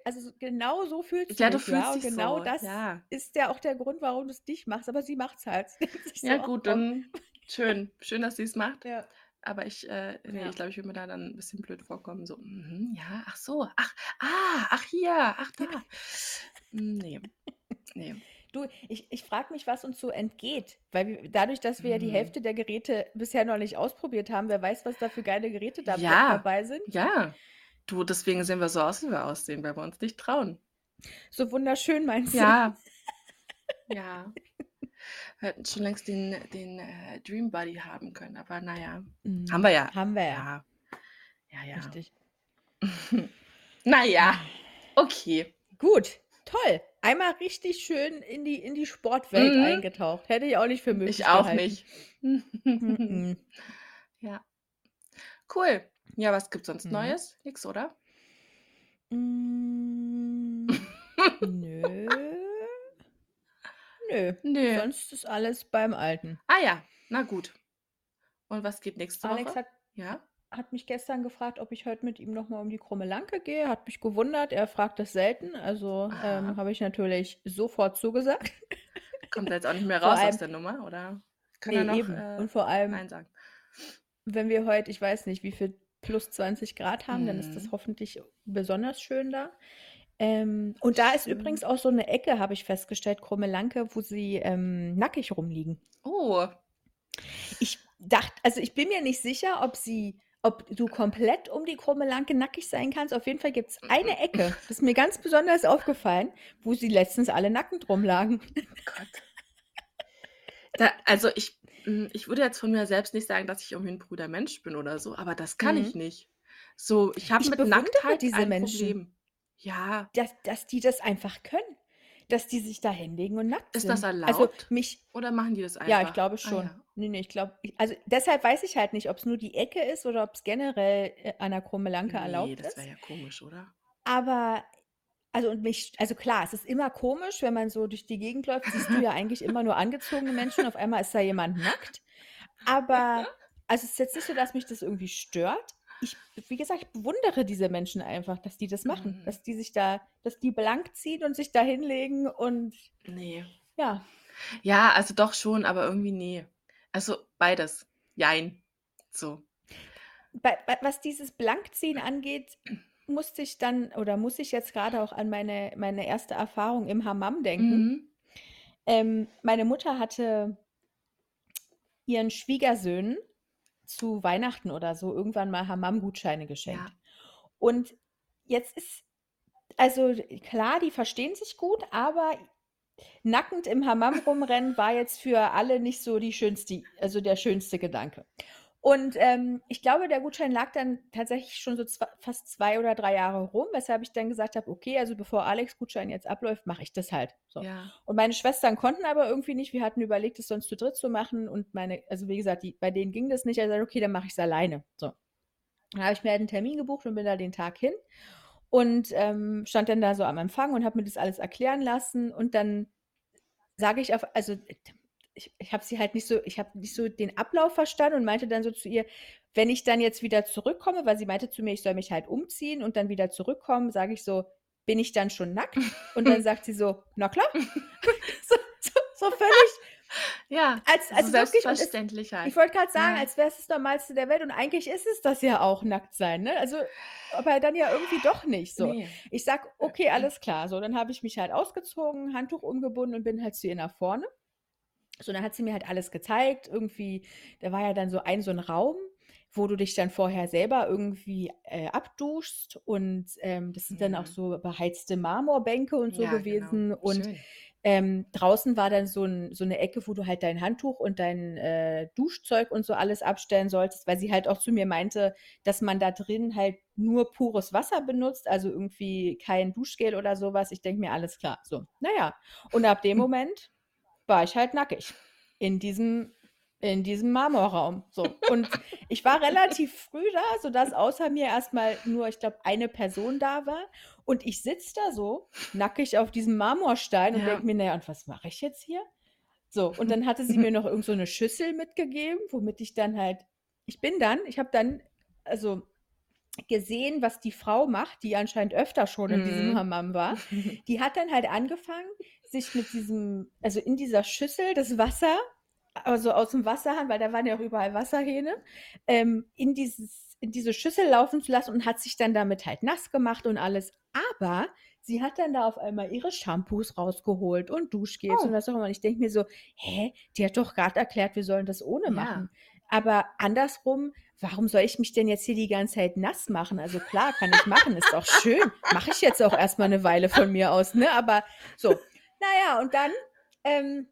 also, so genau so fühlst du Ja, du dich, ja? fühlst Und dich genau so, das ja. ist ja auch der Grund, warum du's nicht machst, aber sie macht's halt. Sie denkt sich so: Ja „Ach gut, komm.“ dann schön. Schön, dass sie's macht. Ja. Aber ich, äh ne, Ja. ich glaube, ich würde mir da dann 'n bisschen blöd vorkommen, so: „Mhm, ja, ach so, ach, ah, ach hier, ach da.“ Hm, ne, ne. Du, ich ich frage mich, was uns so entgeht, weil wir dadurch, dass wir ja die Mhm. Hälfte der Geräte bisher noch nicht ausprobiert haben, wer weiß, was da für geile Geräte da Ja, dabei sind. ja. Du, deswegen sehen wir so aus, wie wir aussehen, weil wir uns nicht trauen. So wunderschön meinst du? Ja. Ja. Wir hätten schon längst den den, äh, Dream Body haben können, aber na ja. Haben Mhm. wir ja. Haben wir ja. Ja. Ja, ja. Richtig. Na ja, okay. Gut, toll. Einmal richtig schön in die in die Sportwelt Mhm. eingetaucht. Hätte ich auch nicht für möglich Ich auch gehalten. nicht. Mm-mm. Ja. Cool. Ja, was gibt's sonst Mhm. Neues? Nix, oder? Hm, nö. Nö, Nö. sonst ist alles beim Alten. Ah ja, na gut. Und was geht nächste Alex Woche? hat Ja? hat mich gestern gefragt, ob ich heute mit ihm noch mal um die krumme Lanke gehe. Hat mich gewundert. Er fragt das selten. Also, ähm, Aha. habe ich natürlich sofort zugesagt. Kommt er jetzt auch nicht mehr Vor raus aus allem der Nummer, oder kann er noch, eben. äh, Und vor allem nein sagen? wenn wir heute, ich weiß nicht, wie viel plus 20 Grad haben, dann ist das Mhm. hoffentlich besonders schön da. Ähm, und da ist übrigens auch so eine Ecke, habe ich festgestellt, Krummelanke, wo sie, ähm, nackig rumliegen. Oh. Ich dachte also, ich bin mir nicht sicher, ob sie ob du komplett um die Krummelanke nackig sein kannst. Auf jeden Fall gibt's eine Ecke, das ist mir ganz besonders aufgefallen, wo sie letztens alle nackend rumlagen. Oh Gott. Da also, ich hm, ich würde jetzt von mir selbst nicht sagen, dass ich irgendwie 'n brüder Mensch bin oder so, aber das kann ich Mhm. nicht. So, ich habe Ich mit bewundere Nacktheit diese ein Menschen. Problem. Ja. Dass dass die das einfach können, dass die sich da hinlegen und nackt Ist das sind. Also, erlaubt mich oder machen die das Ja, ich einfach? glaube Ah schon. ja. Ne, ne, ich glaube also, deshalb weiß ich halt nicht, ob's nur die Ecke ist oder ob's generell, äh, an der Krummelanke Ne, erlaubt das wäre ist. ja komisch, oder? Aber also, und mich also, klar, es ist immer komisch, wenn man so durch die Gegend läuft, siehst du ja eigentlich immer nur angezogene Menschen, auf einmal ist da jemand nackt. Aber also, es ist jetzt nicht so, dass mich das irgendwie stört. Ich wie gesagt, ich bewundere diese Menschen einfach, dass die das machen, Mhm. dass die sich da dass die blank ziehen und sich da hinlegen und Ne. ja. Ja, also, doch schon, aber irgendwie ne. Also, beides. Jein. So. Bei bei was dieses Blankziehen angeht, musste ich dann oder muss ich jetzt grade auch an meine meine erste Erfahrung im Hammam denken. Mhm. Ähm, meine Mutter hatte ihren Schwiegersöhnen zu Weihnachten oder so irgendwann mal Hammam-Gutscheine geschenkt. Ja. Und jetzt ist also, klar, die verstehen sich gut, aber nackend im Hammam rumrennen war jetzt für alle nicht so die schönste also, der schönste Gedanke. Und, ähm, ich glaube, der Gutschein lag dann tatsächlich schon so zwa fast 2 oder 3 Jahre rum, weshalb ich dann gesagt habe: „Okay, also, bevor Alex' Gutschein jetzt abläuft, mache ich das halt“, so. Ja. Und meine Schwestern konnten aber irgendwie nicht. Wir hatten überlegt, es sonst zu dritt zu machen und meine also, wie gesagt, die bei denen ging das nicht. Also, okay, dann mache ich's alleine, so. Dann habe ich mir halt 'n Termin gebucht und bin da den Tag hin und, ähm, stand dann da so am Empfang und habe mir das alles erklären lassen und dann sage ich auf also, ich ich habe sie halt nicht so ich habe nicht so den Ablauf verstanden und meinte dann so zu ihr: „Wenn ich dann jetzt wieder zurückkomme“ weil sie meinte zu mir, ich soll mich halt umziehen und dann wieder zurückkommen, sage ich so: „Bin ich dann schon nackt?“ Und dann sagt sie so: „Na klar.“ So so so völlig Ja, als so also, selbstverständlich halt. ich wollte grad sagen, Ja. als wäre es das Normalste der Welt und eigentlich ist es das ja auch, nackt sein, ne? Also, aber dann ja irgendwie doch nicht so. Ne. Ich sage: „Okay, alles klar.“ So, dann habe ich mich halt ausgezogen, Handtuch umgebunden und bin halt zu ihr nach vorne. So, dann hat sie mir halt alles gezeigt. Irgendwie da war ja dann so ein so 'n Raum, wo du dich dann vorher selber irgendwie, äh, abduschst und, ähm, das sind dann auch Mhm. so beheizte Marmorbänke und so Ja, genau. gewesen und, Schön. ähm, draußen war dann so 'n so 'ne Ecke, wo du halt dein Handtuch und dein, äh, Duschzeug und so alles abstellen solltest, weil sie halt auch zu mir meinte, dass man da drin halt nur pures Wasser benutzt, also, irgendwie kein Duschgel oder so was. Ich denke mir: „Alles klar“, so. Na ja, und ab dem Moment war ich halt nackig in diesem in diesem Marmorraum, so. Und ich war relativ früh da, sodass außer mir erst mal nur, ich glaube, eine Person da war und ich sitze da so nackig auf diesem Marmorstein und Ja. denke mir: „Na ja, und was mache ich jetzt hier?“ So, und dann hatte sie mir noch irgend so 'ne Schüssel mitgegeben, womit ich dann halt ich bin dann ich habe dann also, gesehen, was die Frau macht, die anscheinend öfter schon in diesem Mhm. Hammam war. Die hat dann halt angefangen, sich mit diesem also, in dieser Schüssel das Wasser also, aus'm Wasserhahn, weil da waren ja auch überall Wasserhähne, ähm, in dieses in diese Schüssel laufen zu lassen und hat sich dann damit halt nass gemacht und alles. Aber sie hat dann da auf einmal ihre Shampoos rausgeholt und Duschgels und Oh. was auch immer. Und ich denke mir so: „Hä, die hat doch grad erklärt, wir sollen das ohne Ja. Machen.“ Aber andersrum, warum soll ich mich denn jetzt hier die ganze Zeit nass machen? Also, klar, kann ich machen, ist auch schön. Mache ich jetzt auch erst mal 'ne Weile von mir aus, ne? Aber so. Na ja, und dann, ähm,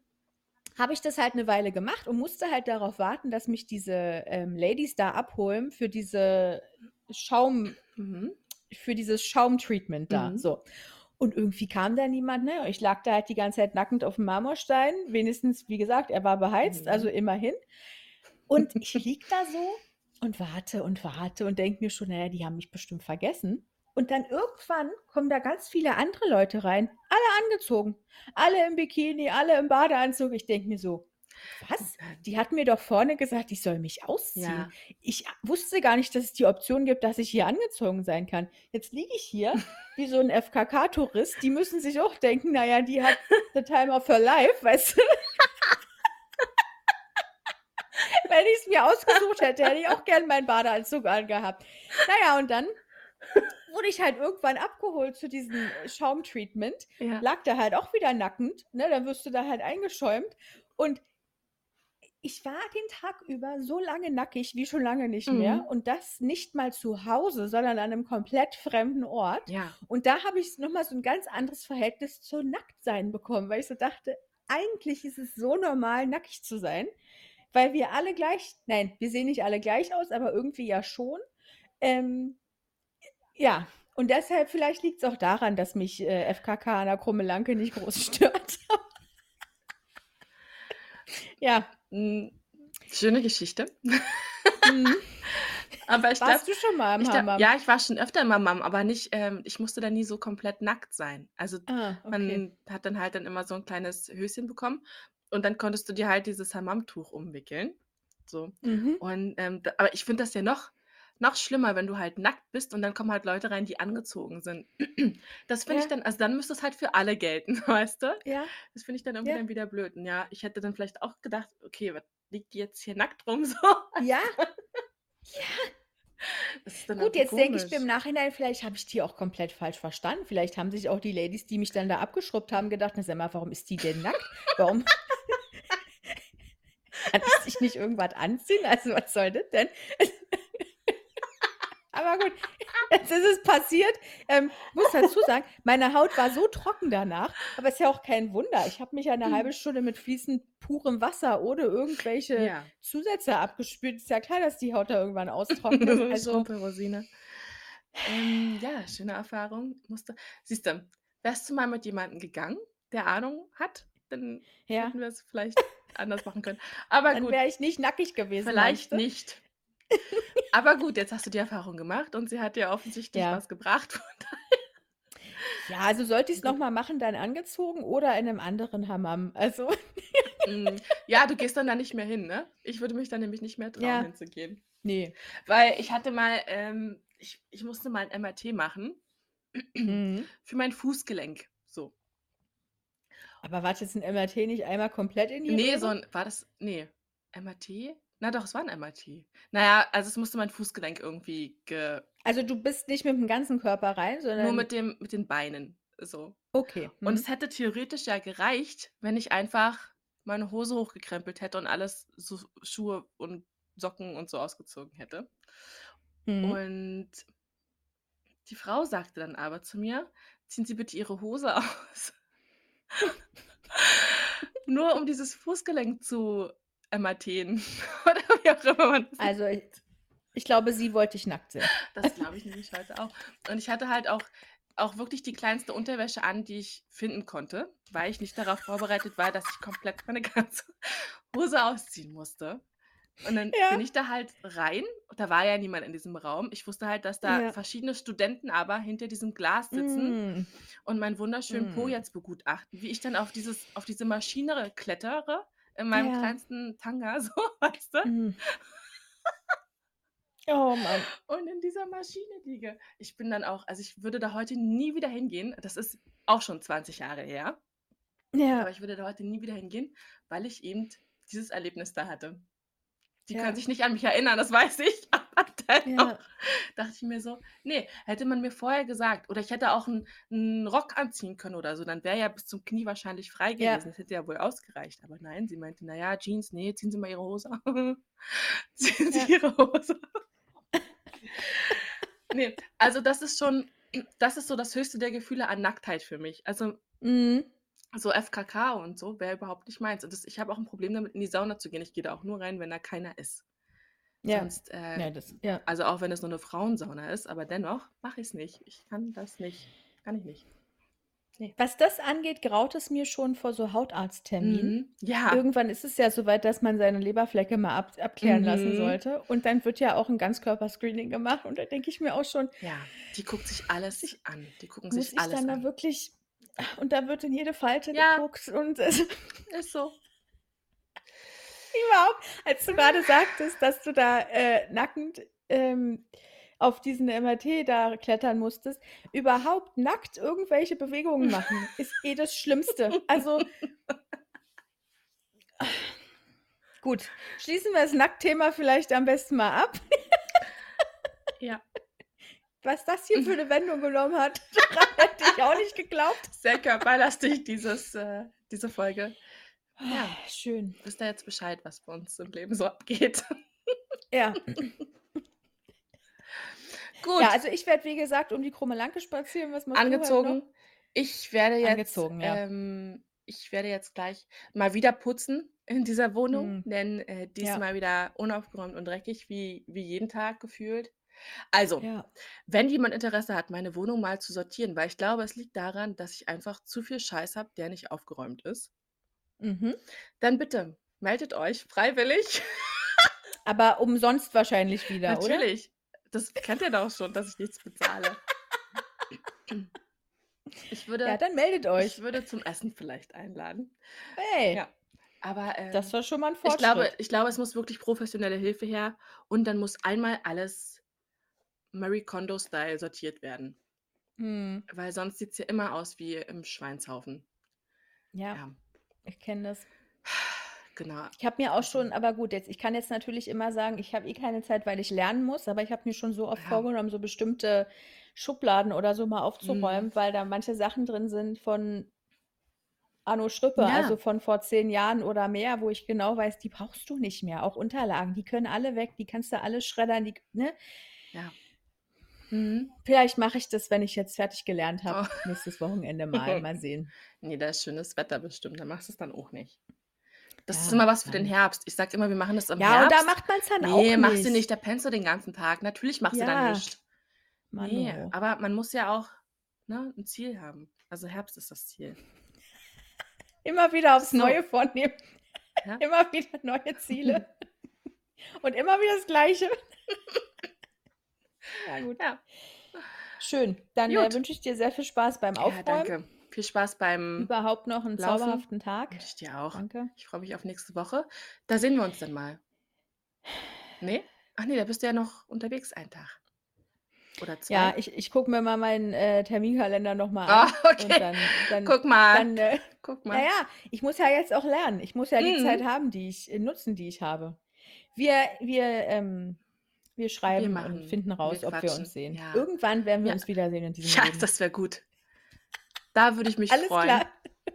habe ich das halt 'ne Weile gemacht und musste halt darauf warten, dass mich diese, ähm, Ladies da abholen für diese Schaum Mhm. für dieses Schaumtreatment da, Mhm. so. Und irgendwie kam da niemand, ne? Ich lag da halt die ganze Zeit nackend auf'm Marmorstein. Wenigstens, wie gesagt, er war beheizt, also, Mhm. immerhin. Und ich liege da so und warte und warte und denke mir schon: „Na ja, die haben mich bestimmt vergessen.“ Und dann irgendwann kommen da ganz viele andere Leute rein, alle angezogen, alle im Bikini, alle im Badeanzug. Ich denke mir so: „Was? Die hat mir doch vorne gesagt, ich soll mich ausziehen. Ja. Ich wusste gar nicht, dass es die Option gibt, dass ich hier angezogen sein kann. Jetzt liege ich hier wie so 'n FKK-Tourist. Die müssen sich auch denken: „Na ja, die hat the time of her life“, weißt du? Wenn ich's mir ausgesucht hätte, hätte ich auch gern meinen Badeanzug angehabt. Na ja, und dann wurde ich halt irgendwann abgeholt zu diesem Schaumtreatment, Ja. lag da halt auch wieder nackend, ne? Dann wirst du da halt eingeschäumt und ich war den Tag über so lange nackig wie schon lange nicht mehr Mhm. und das nicht mal zu Hause, sondern an einem komplett fremden Ort. Ja. Und da habe ich noch mal so ein ganz anderes Verhältnis zu Nacktsein bekommen, weil ich so dachte, eigentlich ist es so normal, nackig zu sein, weil wir alle gleich nein, wir sehen nicht alle gleich aus, aber irgendwie ja schon. Ähm, ja, und deshalb vielleicht liegt's auch daran, dass mich, äh, FKK an der Krummelanke nicht groß stört. Ja. Hm, schöne Geschichte. Mhm. Aber ich Warst du schon mal im glaub, Hammam? ja, ich war schon öfter im Hammam, aber nicht ähm, ich musste da nie so komplett nackt sein. Also, Ah, okay. man hat dann halt dann immer so 'n kleines Höschen bekommen und dann konntest du dir halt dieses Hammamtuch umwickeln, so. Mhm. Und, ähm, d aber ich finde das ja noch noch schlimmer, wenn du halt nackt bist und dann kommen halt Leute rein, die angezogen sind. Das finde ich Ja. dann also, dann müsste es halt für alle gelten, weißt du? Ja. Das finde ich dann irgendwie Ja. dann wieder blöd. Und ja, ich hätte dann vielleicht auch gedacht: „Okay, was liegt die jetzt hier nackt rum so?“ Ja. Ja. Gut, jetzt denke ich mir im. Nachhinein, vielleicht habe ich die auch komplett falsch verstanden. Vielleicht haben sich auch die Ladies, die mich dann da abgeschrubbt haben, gedacht: „Na, sag mal, warum ist die denn nackt? Warum kann die sich nicht irgendwas anziehen? Also, was soll das denn?“ Aber gut, jetzt ist es passiert. Ähm, muss dazu sagen, meine Haut war so trocken danach, aber ist ja auch kein Wunder. Ich habe mich ja 'ne halbe Mhm. Stunde mit fließend purem Wasser ohne irgendwelche Ja. Zusätze abgespült. Ist ja klar, dass die Haut da irgendwann austrocknet. So 'ne Also Schrumpelrosine. Ähm, ja, schöne Erfahrung. Musste siehst du, wärst du mal mit jemandem gegangen, der Ahnung hat, dann Ja. hätten wir's vielleicht anders machen können. Aber Dann gut. wäre ich nicht nackig gewesen, Vielleicht meinst du? nicht. Aber gut, jetzt hast du die Erfahrung gemacht und sie hat dir offensichtlich Ja. was gebracht, Ja, also sollte ich's noch Gut. mal machen, dann angezogen oder in 'nem anderen Hammam. Also Hm, ja, du gehst dann da nicht mehr hin, ne? Ich würde mich da nämlich nicht mehr trauen, Ja. hinzugehen. Ne. Weil ich hatte mal ähm, ich ich musste mal 'n MRT machen Mhm. für mein Fußgelenk. Aber war das 'n MRT nicht einmal komplett in die Ne, Röhre? so 'n war das ne, MRT? Na doch, es war 'n MRT. Na ja, also es musste mein Fußgelenk irgendwie ge Also, du bist nicht mit'm ganzen Körper rein, nur sondern mit dem mit den Beinen, so. Okay, Und mhm. es hätte theoretisch ja gereicht, wenn ich einfach meine Hose hochgekrempelt hätte und alles so Schuhe und Socken und so ausgezogen hätte. Mhm. Und die Frau sagte dann aber zu mir: „Ziehen Sie bitte Ihre Hose aus.“ Nur um dieses Fußgelenk zu MRTen oder wie auch immer man das Also, i nennt. ich glaube, sie wollte dich nackt sehen. Das glaube ich nämlich heute auch. Und ich hatte halt auch auch wirklich die kleinste Unterwäsche an, die ich finden konnte, weil ich nicht darauf vorbereitet war, dass ich komplett meine ganze Hose ausziehen musste. Und dann Ja. bin ich da halt rein. Da war ja niemand in diesem Raum. Ich wusste halt, dass da Ja. verschiedene Studenten aber hinter diesem Glas sitzen Mm. und meinen wunderschönen Po Mm. jetzt begutachten, wie ich dann auf dieses auf diese Maschine klettere in meinem Ja. kleinsten Tanga, so, weißt du? Mhm. Oh Mann. Und in dieser Maschine liege. Ich bin dann auch also, ich würde da heute nie wieder hingehen. Das ist auch schon 20 Jahre her. Ja. Aber ich würde da heute nie wieder hingehen, weil ich eben dieses Erlebnis da hatte. Die Ja. können sich nicht an mich erinnern, das weiß ich, aber dennoch Ja. dachte ich mir so: „Ne, hätte man mir vorher gesagt oder ich hätte auch 'n 'n Rock anziehen können oder so, dann wäre ja bis zum Knie wahrscheinlich frei Ja. gewesen. Das hätte ja wohl ausgereicht.“ Aber nein, sie meinte: „Na ja, Jeans, ne, ziehen Sie mal Ihre Hose ziehen Ja. Sie Ihre Hose aus.“ Ne, also das ist schon das ist so das höchste der Gefühle an Nacktheit für mich. Also Mhm. So FKK und so wäre überhaupt nicht meins. Und das ich habe auch 'n Problem damit, in die Sauna zu gehen. Ich gehe da auch nur rein, wenn da keiner ist. Ja. Sonst, äh Ja, das ja. also auch wenn es nur 'ne Frauensauna ist, aber dennoch mache ich's nicht. Ich kann das nicht. Kann ich nicht. Ne. Was das angeht, graut es mir schon vor so Hautarztterminen. Mhm. Ja. Irgendwann ist es ja so weit, dass man seine Leberflecke mal ab abklären lassen Mhm. sollte. Und dann wird ja auch 'n Ganzkörper-Screening gemacht. Und da denke ich mir auch schon Ja, die guckt sich alles ich an. Die gucken muss sich ich alles dann da an. wirklich und da wird in jede Falte Ja. geguckt und also Ist so. Überhaupt, als du grade sagtest, dass du da, äh, nackend, ähm, auf diesen MRT da klettern musstest. Überhaupt nackt irgendwelche Bewegungen machen, ist eh das Schlimmste. Also gut, schließen wir das Nacktthema vielleicht am besten mal ab. Ja. Was das hier für eine Wendung genommen hat. Daran hätte ich auch nicht geglaubt. Sehr körperlastig, dieses, äh, diese Folge. Ja, Ah, Schön. wisst ihr jetzt Bescheid, was bei uns im Leben so abgeht. Ja. Gut, Ja, also ich werde, wie gesagt, um die Krumme Lanke spazieren. Was angezogen. Ich werde jetzt, Angezogen, ja. ähm, ich werde jetzt gleich mal wieder putzen in dieser Wohnung, Mhm. denn äh, die ist Ja. wieder unaufgeräumt und dreckig, wie, wie jeden Tag gefühlt. Also, Ja. wenn jemand Interesse hat, meine Wohnung mal zu sortieren, weil ich glaube, es liegt daran, dass ich einfach zu viel Scheiß habe, der nicht aufgeräumt ist, Mhm. dann bitte meldet euch freiwillig. Aber umsonst wahrscheinlich wieder, oder? Natürlich. Das kennt ihr doch schon, dass ich nichts bezahle. Ich würde, Ja, dann meldet euch. ich würde zum Essen vielleicht einladen. Hey, Ja. Aber ähm, das war schon mal ein ich, Fortschritt. glaube, ich glaube, es muss wirklich professionelle Hilfe her und dann muss einmal alles Marie Kondo-Style sortiert werden. Hm. Weil sonst sieht es ja immer aus wie im Schweinshaufen. Ja, Ja, ich kenne das. genau. Ich habe mir auch Also, schon, aber gut, jetzt, ich kann jetzt natürlich immer sagen, ich habe eh keine Zeit, weil ich lernen muss, aber ich habe mir schon so oft ja. vorgenommen, so bestimmte Schubladen oder so mal Mhm. aufzuräumen, weil da manche Sachen drin sind von Arno Schrippe, also Ja, von vor zehn Jahren oder mehr, wo ich genau weiß, die brauchst du nicht mehr. Auch Unterlagen, die können alle weg, die kannst du alle schreddern, die, ne? ja. Mhm. Vielleicht mache ich das, wenn ich jetzt fertig gelernt habe, Oh. nächstes Wochenende mal. Mal sehen. Nee, da ist schönes Wetter bestimmt. Da machst du es dann auch nicht. Das ist Ja, immer was für den dann. Herbst. Ich sag immer, wir machen das im Ja, und da Herbst. macht man es dann auch Nee, machst du nicht. nicht. Da pennst du den ganzen Tag. Natürlich machst du dann Ja, nichts. Nee, Mano. aber man muss ja auch ne, ein Ziel haben. Also Herbst ist das Ziel. Immer wieder aufs So, Neue vornehmen. ja. Immer wieder neue Ziele. Und immer wieder das Gleiche. Ja, gut. Ja, Schön. Dann äh, wünsche ich dir sehr viel Spaß beim Ja, Aufräumen. danke. Viel Spaß beim Überhaupt noch einen Laufen. zauberhaften Tag. Wünsche ich dir auch. Danke. Ich freue mich auf nächste Woche. Da sehen wir uns dann mal. Nee? Ach nee, da bist du ja noch unterwegs einen Tag. Oder zwei. Ja, ich, ich gucke mir mal meinen äh, Terminkalender nochmal Ah, an. Und okay. dann, dann, Guck mal. dann äh, Guck mal. naja, ich muss ja jetzt auch lernen. Ich muss ja die Zeit Mhm. haben, die ich, äh, nutzen, die ich habe. Wir, wir, ähm, wir Wir schreiben und machen, finden wir raus, ob wir uns sehen. Ja. Irgendwann werden wir Ja. uns wiedersehen in diesem Ja, Leben. das wäre gut. Da würde ich mich Alles freuen. klar.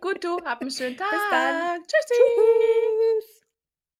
Gut, du, hab einen schönen Tag. Bis dann. Tschüssi. Tschüss.